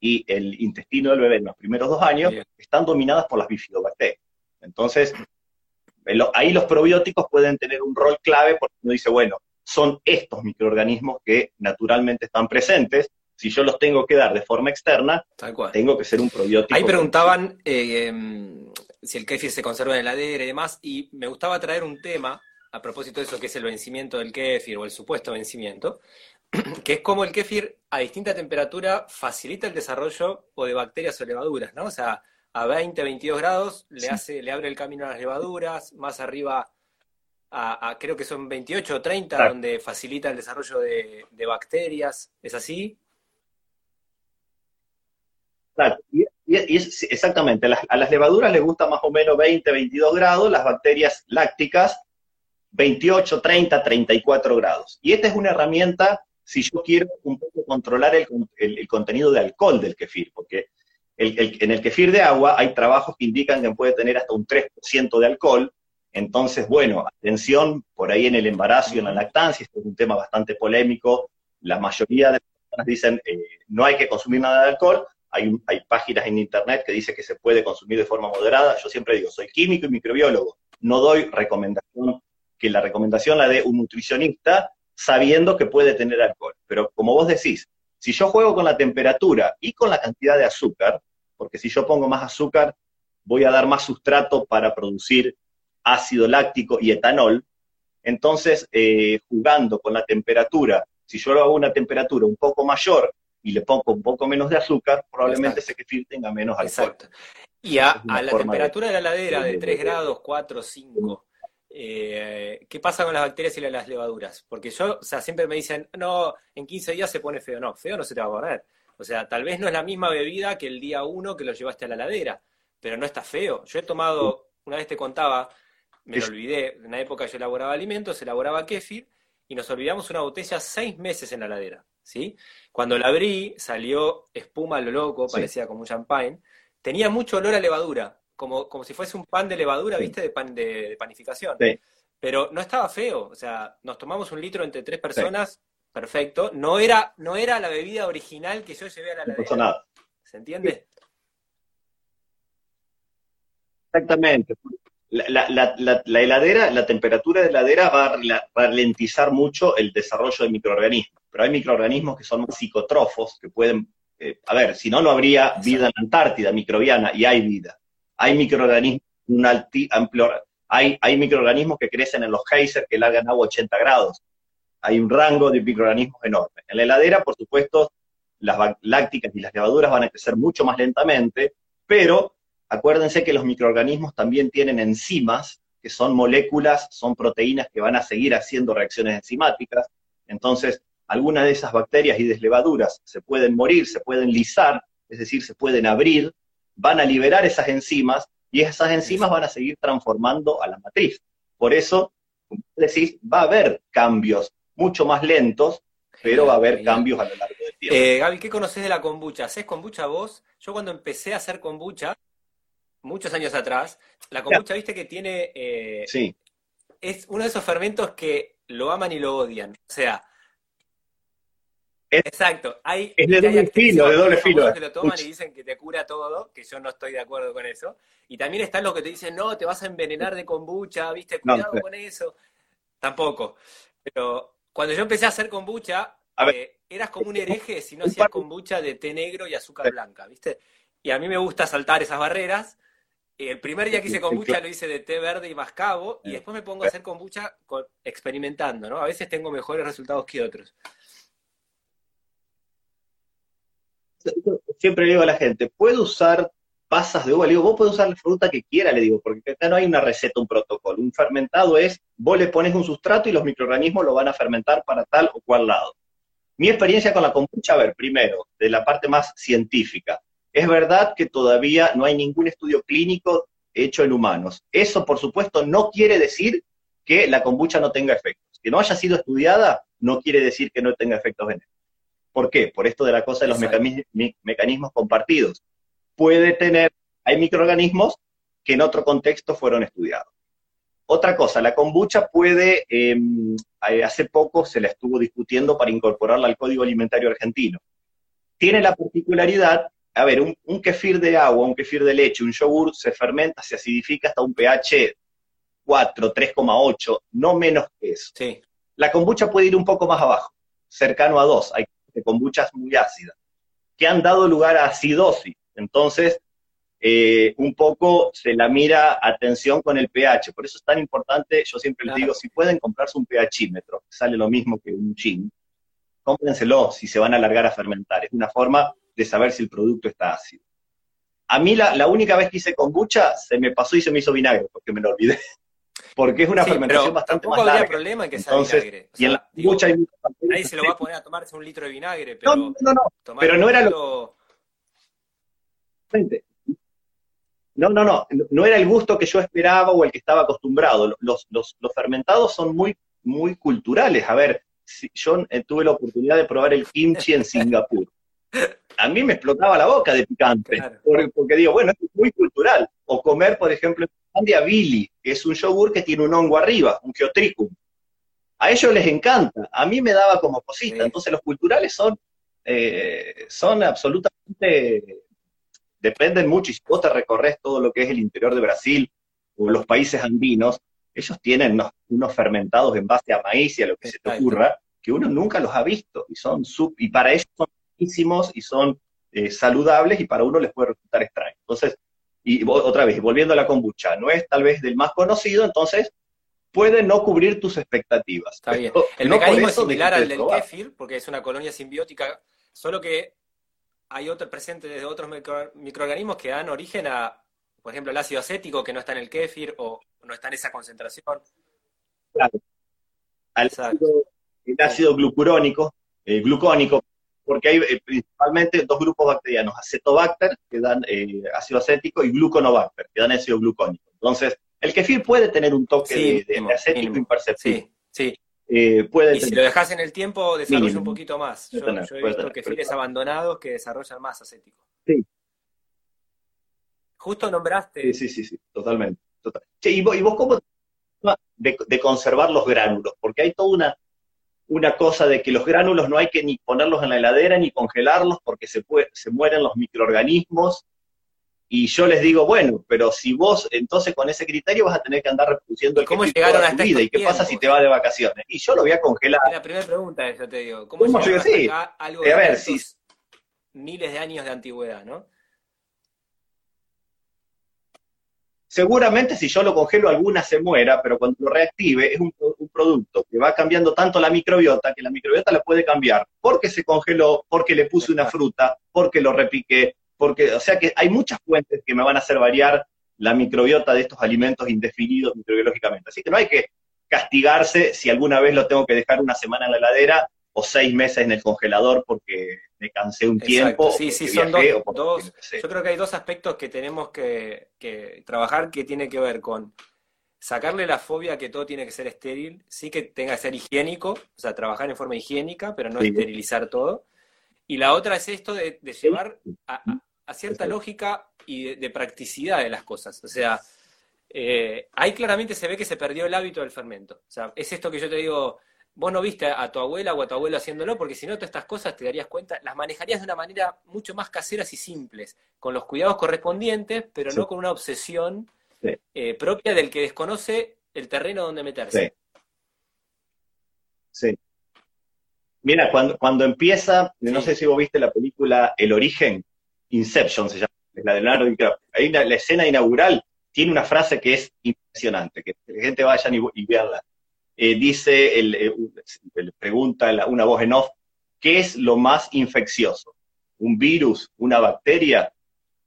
y el intestino del bebé en los primeros dos años, están dominadas por las bifidobacterias. Entonces, ahí los probióticos pueden tener un rol clave porque uno dice, bueno, son estos microorganismos que naturalmente están presentes. Si yo los tengo que dar de forma externa, tengo que ser un probiótico. Ahí preguntaban eh, em, si el kéfir se conserva en la heladera y demás, y me gustaba traer un tema a propósito de eso que es el vencimiento del kéfir o el supuesto vencimiento, que es como el kéfir a distinta temperatura facilita el desarrollo o de bacterias o levaduras, ¿no? O sea, a 20, 22 grados le hace, le abre el camino a las levaduras, más arriba a, creo que son 28 o 30, donde facilita el desarrollo de, bacterias, ¿es así? Y, es, exactamente, a las, levaduras les gusta más o menos 20, 22 grados, las bacterias lácticas 28, 30, 34 grados. Y esta es una herramienta si yo quiero un poco controlar el, contenido de alcohol del kefir, porque en el kefir de agua hay trabajos que indican que puede tener hasta un 3% de alcohol, entonces, bueno, atención, por ahí en el embarazo y en la lactancia, esto es un tema bastante polémico, la mayoría de las personas dicen eh, no hay que consumir nada de alcohol, hay, hay páginas en internet que dicen que se puede consumir de forma moderada, yo siempre digo, soy químico y microbiólogo, no doy recomendación, que la recomendación la dé un nutricionista sabiendo que puede tener alcohol, pero como vos decís, si yo juego con la temperatura y con la cantidad de azúcar, porque si yo pongo más azúcar, voy a dar más sustrato para producir ácido láctico y etanol. Entonces, eh, jugando con la temperatura, si yo lo hago a una temperatura un poco mayor y le pongo un poco menos de azúcar, probablemente ese kefir tenga menos alcohol. Y a, la temperatura de, la heladera de 3 grados, 4, 5, ¿qué pasa con las bacterias y las levaduras? Porque yo, o sea, siempre me dicen, no, en 15 días se pone feo. No, feo no se te va a poner. O sea, tal vez no es la misma bebida que el día 1 que lo llevaste a la heladera, pero no está feo. Yo he tomado, una vez te contaba, me lo olvidé, en una época yo elaboraba alimentos, elaboraba kefir, y nos olvidamos una botella seis meses en la ladera, ¿sí? Cuando la abrí, salió espuma a lo loco, parecía como un champagne, tenía mucho olor a levadura, como, como si fuese un pan de levadura, ¿viste? De, pan, de, panificación. Pero no estaba feo, o sea, nos tomamos un litro entre tres personas, perfecto. No era, no era la bebida original que yo llevé a la ladera. ¿Se entiende? Exactamente la, la, heladera, la temperatura de la heladera va a ralentizar mucho el desarrollo de microorganismos, pero hay microorganismos que son psicotrofos, que pueden, eh, a ver, si no, no habría vida en la Antártida microbiana, y hay vida. Hay microorganismos, que crecen en los geysers que largan agua a 80 grados. Hay un rango de microorganismos enorme. En la heladera, por supuesto, las lácticas y las levaduras van a crecer mucho más lentamente, pero Acuérdense que los microorganismos también tienen enzimas, que son moléculas, son proteínas que van a seguir haciendo reacciones enzimáticas. Entonces, algunas de esas bacterias y deslevaduras se pueden morir, se pueden lisar, es decir, se pueden abrir, van a liberar esas enzimas y esas enzimas van a seguir transformando a la matriz. Por eso, como decís, va a haber cambios mucho más lentos, pero va a haber cambios a lo largo del tiempo. Eh, Gaby, ¿qué conoces de la kombucha? ¿Haces kombucha vos? Yo cuando empecé a hacer kombucha, muchos años atrás, la kombucha, viste que tiene... Eh, sí. Es uno de esos fermentos que lo aman y lo odian. O sea... exacto. Hay, es de doble filo, de doble filo. que lo toman y dicen que te cura todo, que yo no estoy de acuerdo con eso. Y también están los que te dicen, no, te vas a envenenar de kombucha, viste, cuidado con eso. Tampoco. Pero cuando yo empecé a hacer kombucha, eh, eras como un hereje si no hacías kombucha de té negro y azúcar blanca, ¿viste? Y a mí me gusta saltar esas barreras el primer día que hice kombucha lo hice de té verde y mascabo, y después me pongo a hacer kombucha experimentando, ¿no? A veces tengo mejores resultados que otros. Siempre le digo a la gente, ¿puedo usar pasas de uva? Le digo, vos podés usar la fruta que quiera, le digo, porque acá no hay una receta, un protocolo. Un fermentado es, vos le pones un sustrato y los microorganismos lo van a fermentar para tal o cual lado. Mi experiencia con la kombucha, a ver, primero, de la parte más científica. Es verdad que todavía no hay ningún estudio clínico hecho en humanos. Eso, por supuesto, no quiere decir que la kombucha no tenga efectos. Que no haya sido estudiada no quiere decir que no tenga efectos benéficos. ¿Por qué? Por esto de la cosa de los mecanismos, compartidos. Puede tener, hay microorganismos que en otro contexto fueron estudiados. Otra cosa, la kombucha puede, em, hace poco se la estuvo discutiendo para incorporarla al Código Alimentario Argentino. Tiene la particularidad a ver, un, kefir de agua, un kefir de leche, un yogur se fermenta, se acidifica hasta un pH 4, 3,8, no menos que eso. Sí. La kombucha puede ir un poco más abajo, cercano a 2. Hay de kombuchas muy ácidas, que han dado lugar a acidosis. Entonces, eh, un poco se la mira atención con el pH. Por eso es tan importante, yo siempre les digo, si pueden comprarse un pHímetro, sale lo mismo que un gin, cómprenselo si se van a alargar a fermentar. Es una forma de saber si el producto está ácido. A mí la, única vez que hice kombucha se me pasó y se me hizo vinagre, porque me lo olvidé. Porque es una fermentación bastante más larga. problema en que sea vinagre. y en la hay Nadie se lo va a poner a tomarse un litro de vinagre, pero... No, no, no, pero no era lo... No, no, no, no era el gusto que yo esperaba o el que estaba acostumbrado. Los, los, los fermentados son muy, muy culturales. A ver, yo eh, tuve la oportunidad de probar el kimchi en Singapur. A mí me explotaba la boca de picante, porque, digo, bueno, es muy cultural. O comer, por ejemplo, Billy, que es un yogur que tiene un hongo arriba, un geotricum. A ellos les encanta, a mí me daba como cosita. Entonces los culturales son, eh, son absolutamente, dependen mucho. Y si vos te recorres todo lo que es el interior de Brasil o los países andinos, ellos tienen unos, fermentados en base a maíz y a lo que se te ocurra, que uno nunca los ha visto, y son sub, y para ellos son y son eh, saludables, y para uno les puede resultar extraño. Entonces, y otra vez, volviendo a la kombucha, no es tal vez del más conocido, entonces puede no cubrir tus expectativas. Está bien. El mecanismo es similar al del kefir, porque es una colonia simbiótica, solo que hay otro presente desde otros microorganismos que dan origen a, por ejemplo, el ácido acético que no está en el kéfir o no está en esa concentración. Claro. el ácido glucurónico, eh, glucónico, porque hay eh, principalmente dos grupos bacterianos, acetobacter, que dan eh, ácido acético, y gluconobacter, que dan ácido glucónico. Entonces, el kefir puede tener un toque de, acético imperceptible. Sí, sí. puede y si lo dejas en el tiempo, desarrolla un poquito más. Yo, he visto kefires abandonados que desarrollan más acético. Sí. Justo nombraste. Sí, sí, sí, sí totalmente. ¿y, vos, ¿y vos cómo de, de, conservar los gránulos? Porque hay toda una, una cosa de que los gránulos no hay que ni ponerlos en la heladera ni congelarlos porque se, se mueren los microorganismos. Y yo les digo, bueno, pero si vos entonces con ese criterio vas a tener que andar reproduciendo el ¿Cómo llegaron a tu vida? ¿Y qué pasa si te vas de vacaciones? Y yo lo voy a congelar. La primera pregunta es, yo te digo, ¿cómo, ¿Cómo llegaron sí. algo a ver, si... miles de años de antigüedad, no? Seguramente si yo lo congelo alguna se muera, pero cuando lo reactive es un, producto que va cambiando tanto la microbiota que la microbiota la puede cambiar porque se congeló, porque le puse una fruta, porque lo repiqué, porque, o sea que hay muchas fuentes que me van a hacer variar la microbiota de estos alimentos indefinidos microbiológicamente. Así que no hay que castigarse si alguna vez lo tengo que dejar una semana en la heladera o seis meses en el congelador porque me cansé un tiempo. Sí, sí, son dos, Yo creo que hay dos aspectos que tenemos que, trabajar que tiene que ver con sacarle la fobia que todo tiene que ser estéril, sí que tenga que ser higiénico, o sea, trabajar en forma higiénica, pero no esterilizar todo. Y la otra es esto de, llevar a, cierta lógica y de, practicidad de las cosas. O sea, eh, ahí claramente se ve que se perdió el hábito del fermento. O sea, es esto que yo te digo, vos no viste a tu abuela o a tu abuelo haciéndolo, porque si no, todas estas cosas te darías cuenta, las manejarías de una manera mucho más caseras y simples, con los cuidados correspondientes, pero no con una obsesión eh, propia del que desconoce el terreno donde meterse. Sí. Mira, cuando, cuando empieza, no sé si vos viste la película El Origen, Inception se llama, la de Leonardo DiCaprio. Ahí la, escena inaugural tiene una frase que es impresionante, que la gente vaya y, y veanla eh, dice, el, eh, le pregunta una voz en off, ¿qué es lo más infeccioso? ¿Un virus? ¿Una bacteria?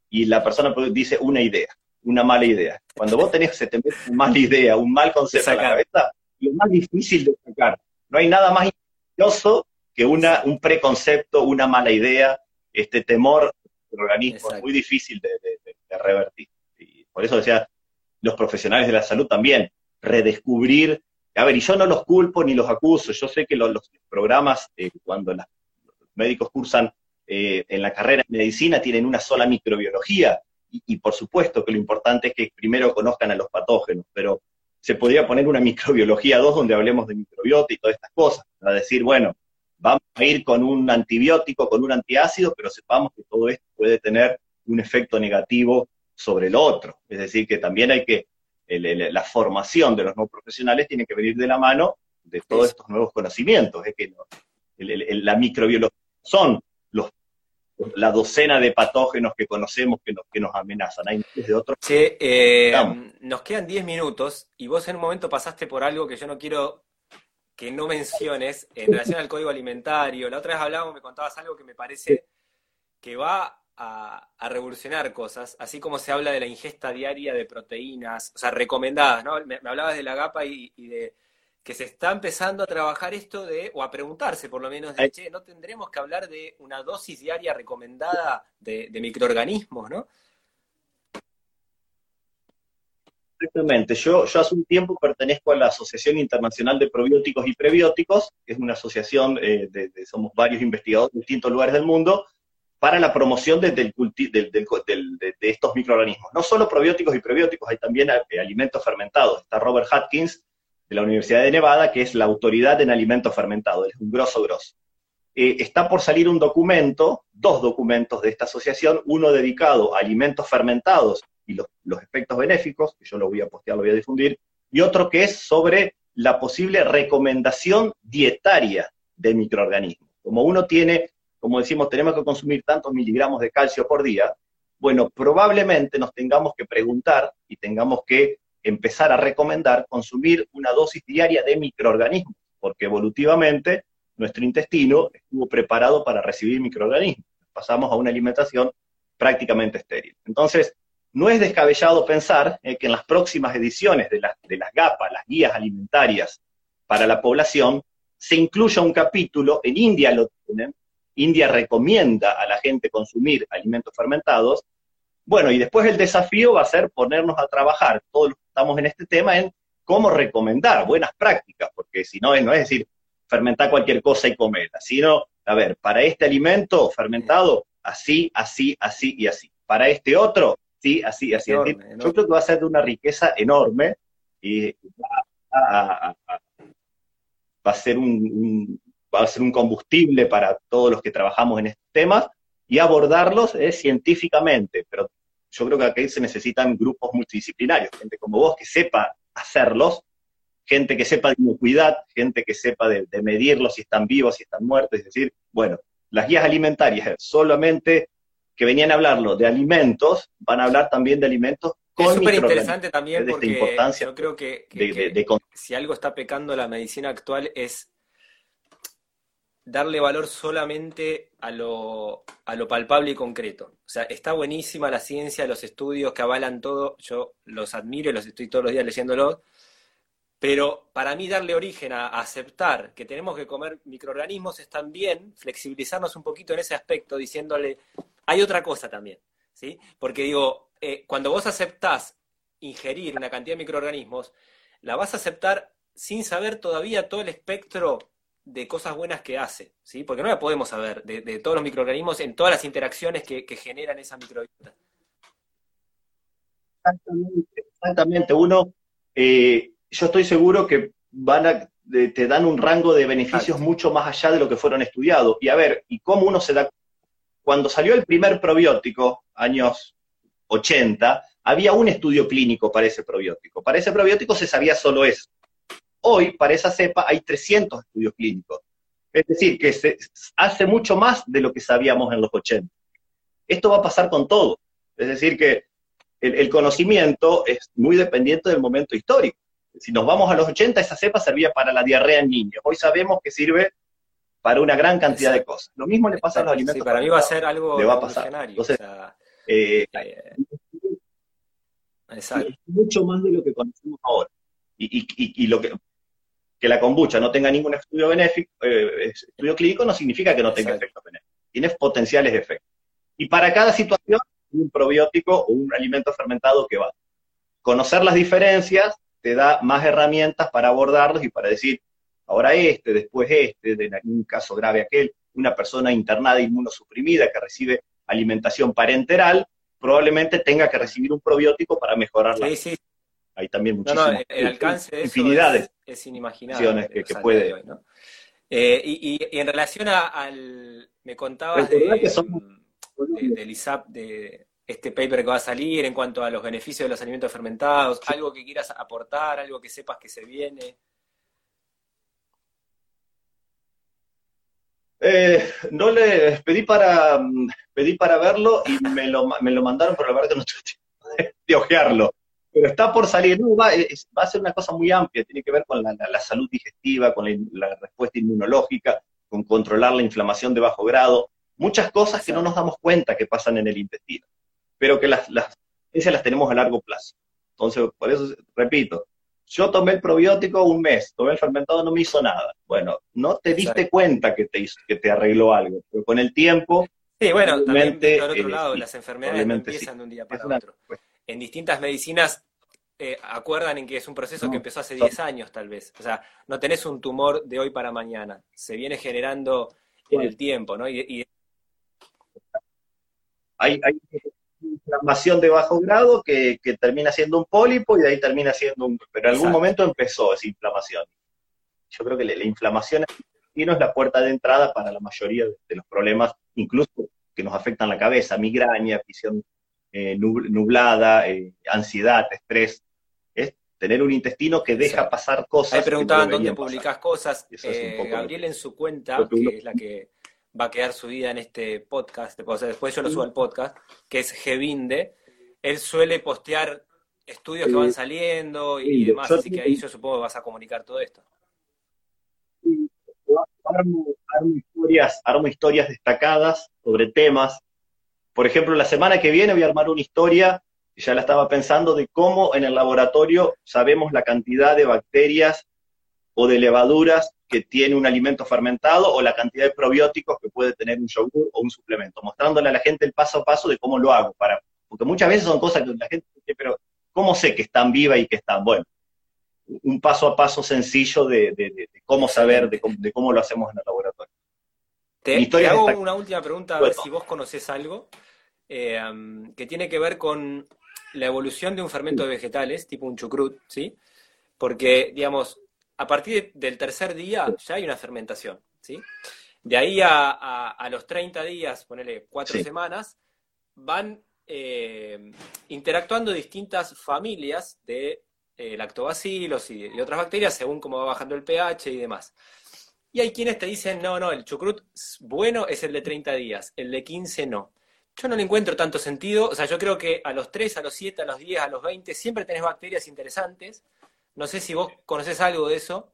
Y la persona dice una idea, una mala idea. Cuando vos tenés, se te mete una mala idea, un mal concepto en la cabeza, lo más difícil de sacar. No hay nada más infeccioso que una, un preconcepto, una mala idea, este temor del organismo, es muy difícil de, de revertir. Y por eso decía, los profesionales de la salud también, redescubrir a ver, y yo no los culpo ni los acuso, yo sé que los, programas, eh, cuando los médicos cursan eh, en la carrera de medicina, tienen una sola microbiología, y, por supuesto que lo importante es que primero conozcan a los patógenos, pero se podría poner una microbiología 2 donde hablemos de microbiota y todas estas cosas, para decir, bueno, vamos a ir con un antibiótico, con un antiácido, pero sepamos que todo esto puede tener un efecto negativo sobre el otro. Es decir, que también hay que la formación de los nuevos profesionales tiene que venir de la mano de todos estos nuevos conocimientos. Es que la microbiología son los, la docena de patógenos que conocemos que nos, que nos amenazan. Hay miles de otros. Sí, eh, nos quedan 10 minutos y vos en un momento pasaste por algo que yo no quiero que no menciones en relación al código alimentario. La otra vez hablábamos, me contabas algo que me parece que va a, revolucionar cosas, así como se habla de la ingesta diaria de proteínas, o sea, recomendadas, ¿no? Me, hablabas de la GAPA y, de que se está empezando a trabajar esto de, o a preguntarse por lo menos, de, che, ¿no tendremos que hablar de una dosis diaria recomendada de, microorganismos, ¿no? Exactamente. Yo, yo hace un tiempo pertenezco a la Asociación Internacional de Probióticos y Prebióticos, que es una asociación, eh, de, somos varios investigadores de distintos lugares del mundo, para la promoción de, estos microorganismos. No solo probióticos y prebióticos, hay también eh, alimentos fermentados. Está Robert Hopkins de la Universidad de Nevada, que es la autoridad en alimentos fermentados, es un grosso grosso. Eh, está por salir un documento, dos documentos de esta asociación, uno dedicado a alimentos fermentados y los, los efectos benéficos, que yo lo voy a postear, lo voy a difundir, y otro que es sobre la posible recomendación dietaria de microorganismos. Como uno tiene como decimos, tenemos que consumir tantos miligramos de calcio por día, bueno, probablemente nos tengamos que preguntar y tengamos que empezar a recomendar consumir una dosis diaria de microorganismos, porque evolutivamente nuestro intestino estuvo preparado para recibir microorganismos. Pasamos a una alimentación prácticamente estéril. Entonces, no es descabellado pensar eh, que en las próximas ediciones de, de las GAPA, las guías alimentarias para la población, se incluya un capítulo, en India lo tienen, India recomienda a la gente consumir alimentos fermentados. Bueno, y después el desafío va a ser ponernos a trabajar, todos los que estamos en este tema, en cómo recomendar buenas prácticas, porque si no, no es decir fermentar cualquier cosa y comerla, sino, a ver, para este alimento fermentado, así, así, así y así. Para este otro, sí, así, así. Yo creo que va a ser de una riqueza enorme y va a, ser un, va a ser un combustible para todos los que trabajamos en estos temas y abordarlos eh, científicamente, pero yo creo que aquí se necesitan grupos multidisciplinarios, gente como vos que sepa hacerlos, gente que sepa de inocuidad, gente que sepa de, medirlos si están vivos, si están muertos, es decir, bueno, las guías alimentarias solamente que venían a hablarlo de alimentos, van a hablar también de alimentos con Es súper interesante también porque yo creo que, que si algo está pecando la medicina actual es darle valor solamente a lo, a lo palpable y concreto. O sea, está buenísima la ciencia, los estudios que avalan todo, yo los admiro y los estoy todos los días leyéndolos, pero para mí darle origen a, aceptar que tenemos que comer microorganismos es también flexibilizarnos un poquito en ese aspecto, diciéndole, hay otra cosa también, ¿sí? Porque digo, eh, cuando vos aceptás ingerir una cantidad de microorganismos, la vas a aceptar sin saber todavía todo el espectro de cosas buenas que hace, ¿sí? Porque no la podemos saber de, todos los microorganismos en todas las interacciones que, generan esa microbiota. Exactamente, exactamente. Uno, eh, yo estoy seguro que van a, te dan un rango de beneficios mucho más allá de lo que fueron estudiados. Y a ver, ¿y cómo uno se da? Cuando salió el primer probiótico, años 80, había un estudio clínico para ese probiótico. Para ese probiótico se sabía solo eso. Hoy, para esa cepa, hay 300 estudios clínicos. Es decir, que se hace mucho más de lo que sabíamos en los 80. Esto va a pasar con todo. Es decir, que el, conocimiento es muy dependiente del momento histórico. Si nos vamos a los 80, esa cepa servía para la diarrea en niños. Hoy sabemos que sirve para una gran cantidad de cosas. Lo mismo le pasa a los alimentos. Sí, para mí va a ser algo le va a pasar. Entonces, eh, eh, mucho más de lo que conocemos ahora. y, lo que que la kombucha no tenga ningún estudio, benéfico, eh, estudio clínico no significa que no tenga efectos benéficos. Tiene potenciales efectos. Y para cada situación, un probiótico o un alimento fermentado que va. Conocer las diferencias te da más herramientas para abordarlos y para decir, ahora este, después este, de un caso grave aquel, una persona internada inmunosuprimida que recibe alimentación parenteral, probablemente tenga que recibir un probiótico para mejorar la sí, hay también muchísimas el alcance de infinidades es, inimaginable que, que puede. Eh, y, en relación al, me contabas de, del ISAP, de este paper que va a salir en cuanto a los beneficios de los alimentos fermentados, algo que quieras aportar, algo que sepas que se viene. Eh, no le pedí para, pedí para verlo y me lo, me lo mandaron, pero la verdad que no tuve tiempo de ojearlo. Pero está por salir, no, va, va, a ser una cosa muy amplia, tiene que ver con la, la salud digestiva, con la, la, respuesta inmunológica, con controlar la inflamación de bajo grado, muchas cosas que no nos damos cuenta que pasan en el intestino, pero que las, las, las tenemos a largo plazo. Entonces, por eso, repito, yo tomé el probiótico un mes, tomé el fermentado, no me hizo nada. Bueno, no te diste cuenta que te, hizo, que te arregló algo, pero con el tiempo... Sí, bueno, también por otro eh, lado, las enfermedades no empiezan de un día para otro. En distintas medicinas eh, acuerdan en que es un proceso que empezó hace 10 años, tal vez. O sea, no tenés un tumor de hoy para mañana. Se viene generando en el tiempo, ¿no? Y, Hay, hay, inflamación de bajo grado que, termina siendo un pólipo y de ahí termina siendo un... Pero en algún momento empezó esa inflamación. Yo creo que la, inflamación en es la puerta de entrada para la mayoría de, los problemas, incluso que nos afectan la cabeza, migraña, visión eh, nublada, eh, ansiedad, estrés. Es tener un intestino que deja pasar cosas. Ahí preguntaban dónde publicás cosas. Eh, Gabriel en su cuenta, que es la que va a quedar subida en este podcast, después yo lo subo al podcast, que es Gevinde, él suele postear estudios que van saliendo y demás, así que ahí yo supongo que vas a comunicar todo esto. Armo, historias, armo historias destacadas sobre temas. Por ejemplo, la semana que viene voy a armar una historia, ya la estaba pensando, de cómo en el laboratorio sabemos la cantidad de bacterias o de levaduras que tiene un alimento fermentado o la cantidad de probióticos que puede tener un yogur o un suplemento, mostrándole a la gente el paso a paso de cómo lo hago, para, porque muchas veces son cosas que la gente dice, pero ¿cómo sé que están vivas y que están? Bueno, un paso a paso sencillo de, cómo saber, de cómo, lo hacemos en el laboratorio. Te, hago una última pregunta, a ver si vos conocés algo eh, que tiene que ver con la evolución de un fermento de vegetales, tipo un chucrut, ¿sí? Porque, digamos, a partir del tercer día ya hay una fermentación, ¿sí? De ahí a, los 30 días, ponele cuatro semanas, van eh, interactuando distintas familias de eh, lactobacilos y, otras bacterias según cómo va bajando el pH y demás. Y hay quienes te dicen, no, no, el chucrut bueno es el de 30 días, el de 15 no. Yo no le encuentro tanto sentido, o sea, yo creo que a los 3, a los 7, a los 10, a los 20 siempre tenés bacterias interesantes, no sé si vos conoces algo de eso.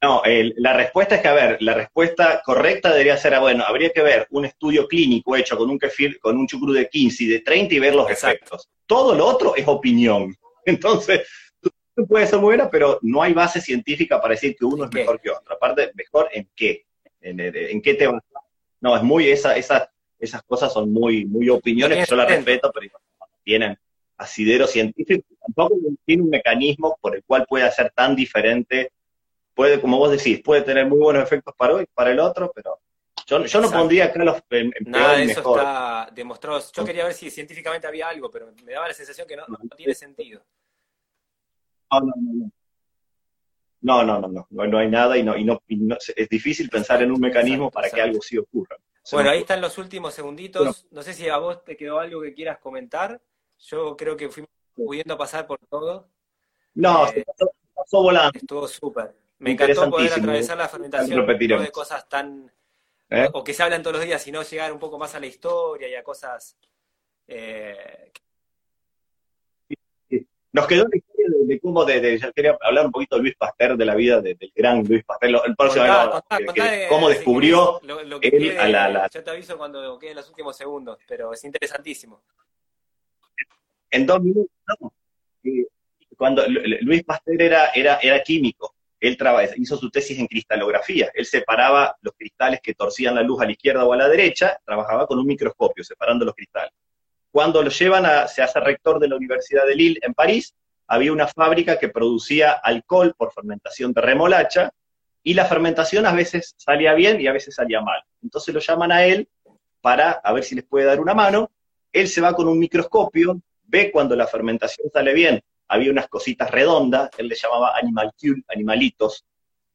No, la respuesta es que, a ver, la respuesta correcta debería ser, ah, bueno, habría que ver un estudio clínico hecho con un kefir, con un chucrú de 15 y de 30 y ver los efectos. Todo lo otro es opinión. Entonces, puede ser muy buena, pero no hay base científica para decir que uno es mejor que otro. Aparte, mejor en qué, en, qué te vas No, es muy, esa, esa, esas cosas son muy, muy opiniones, que yo las respeto, pero tienen asidero científico, tampoco tiene un mecanismo por el cual pueda ser tan diferente. Puede, como vos decís, puede tener muy buenos efectos para hoy, para el otro, pero yo, yo no pondría acá los en, Nada de eso está demostrado. Yo quería ver si científicamente había algo, pero me daba la sensación que no, no, tiene sentido. No, no, no. No, no, no, no, no, hay nada y no, y no, es difícil pensar en un mecanismo para que algo sí ocurra. bueno, ahí están los últimos segunditos. no sé si a vos te quedó algo que quieras comentar. Yo creo que fuimos pudiendo pasar por todo. No, eh, pasó, volando. Estuvo súper. Me encantó poder atravesar la fermentación de cosas tan... ¿Eh? O que se hablan todos los días, sino llegar un poco más a la historia y a cosas... Eh, Nos quedó la historia de, cómo, de, yo quería hablar un poquito de Luis Pasteur, de la vida del gran Luis Pasteur, el próximo cómo descubrió lo, que a la, Yo te aviso cuando queden los últimos segundos, pero es interesantísimo en dos minutos, no. Cuando Luis Pasteur era, era, era químico, él hizo su tesis en cristalografía, él separaba los cristales que torcían la luz a la izquierda o a la derecha, trabajaba con un microscopio separando los cristales. Cuando lo llevan a, se hace rector de la Universidad de Lille en París, había una fábrica que producía alcohol por fermentación de remolacha, y la fermentación a veces salía bien y a veces salía mal. Entonces lo llaman a él para a ver si les puede dar una mano. Él se va con un microscopio, ve cuando la fermentación sale bien, había unas cositas redondas, él le llamaba animalcule, animalitos,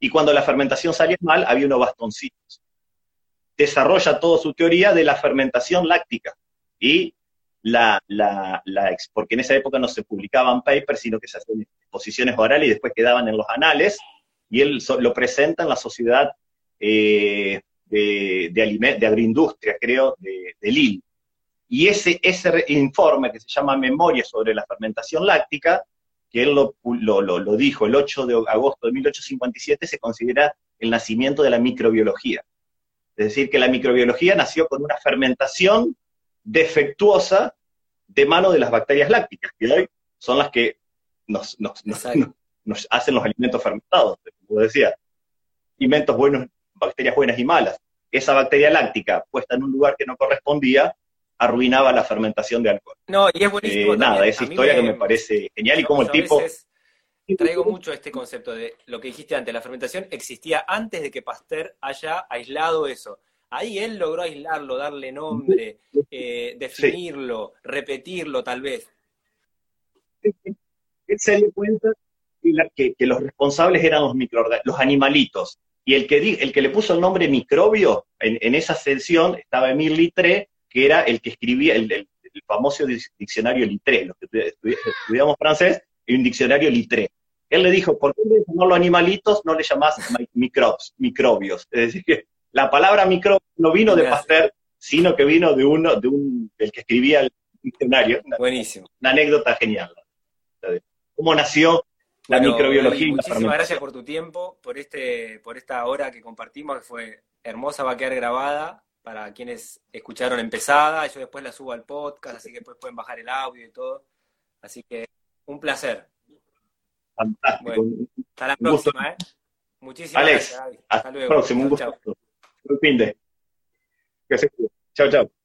y cuando la fermentación salía mal, había unos bastoncitos. Desarrolla toda su teoría de la fermentación láctica, y la, la, la, porque en esa época no se publicaban papers, sino que se hacían exposiciones orales y después quedaban en los anales, y él lo presenta en la sociedad eh, de, de, agroindustria, creo, de, Lille. Y ese, ese informe que se llama Memoria sobre la fermentación láctica, que él lo, lo, dijo el 8 de agosto de 1857, se considera el nacimiento de la microbiología. Es decir, que la microbiología nació con una fermentación defectuosa de mano de las bacterias lácticas, que hoy son las que nos, nos, nos, hacen los alimentos fermentados, como decía. Alimentos buenos, bacterias buenas y malas. Esa bacteria láctica puesta en un lugar que no correspondía, arruinaba la fermentación de alcohol. No, y es buenísimo. Eh, nada, esa historia que me parece genial y como el tipo... Traigo mucho este concepto de lo que dijiste antes, la fermentación existía antes de que Pasteur haya aislado eso. Ahí él logró aislarlo, darle nombre, eh, definirlo, repetirlo tal vez. Él se dio cuenta que, los responsables eran los, los animalitos. Y el que, el que le puso el nombre microbio, en, esa sesión estaba Emile Littré, que era el que escribía el, famoso diccionario Littré. Los que estudiamos francés, y un diccionario Littré. Él le dijo, ¿por qué le los animalitos no le llamás microbes, microbios? Es decir, que la palabra microbio no vino de Pasteur, sino que vino de uno, de un, del que escribía el diccionario. Buenísimo. Una anécdota genial. ¿Cómo nació la microbiología? muchísimas gracias por tu tiempo, por, este, por esta hora que compartimos, que fue hermosa, va a quedar grabada para quienes escucharon empezada. Yo después la subo al podcast, así que después pueden bajar el audio y todo. Así que un placer. Fantástico. hasta la próxima, ¿eh? Muchísimas gracias. Hasta, luego. próximo, un gusto. Un fin. Chao, chao.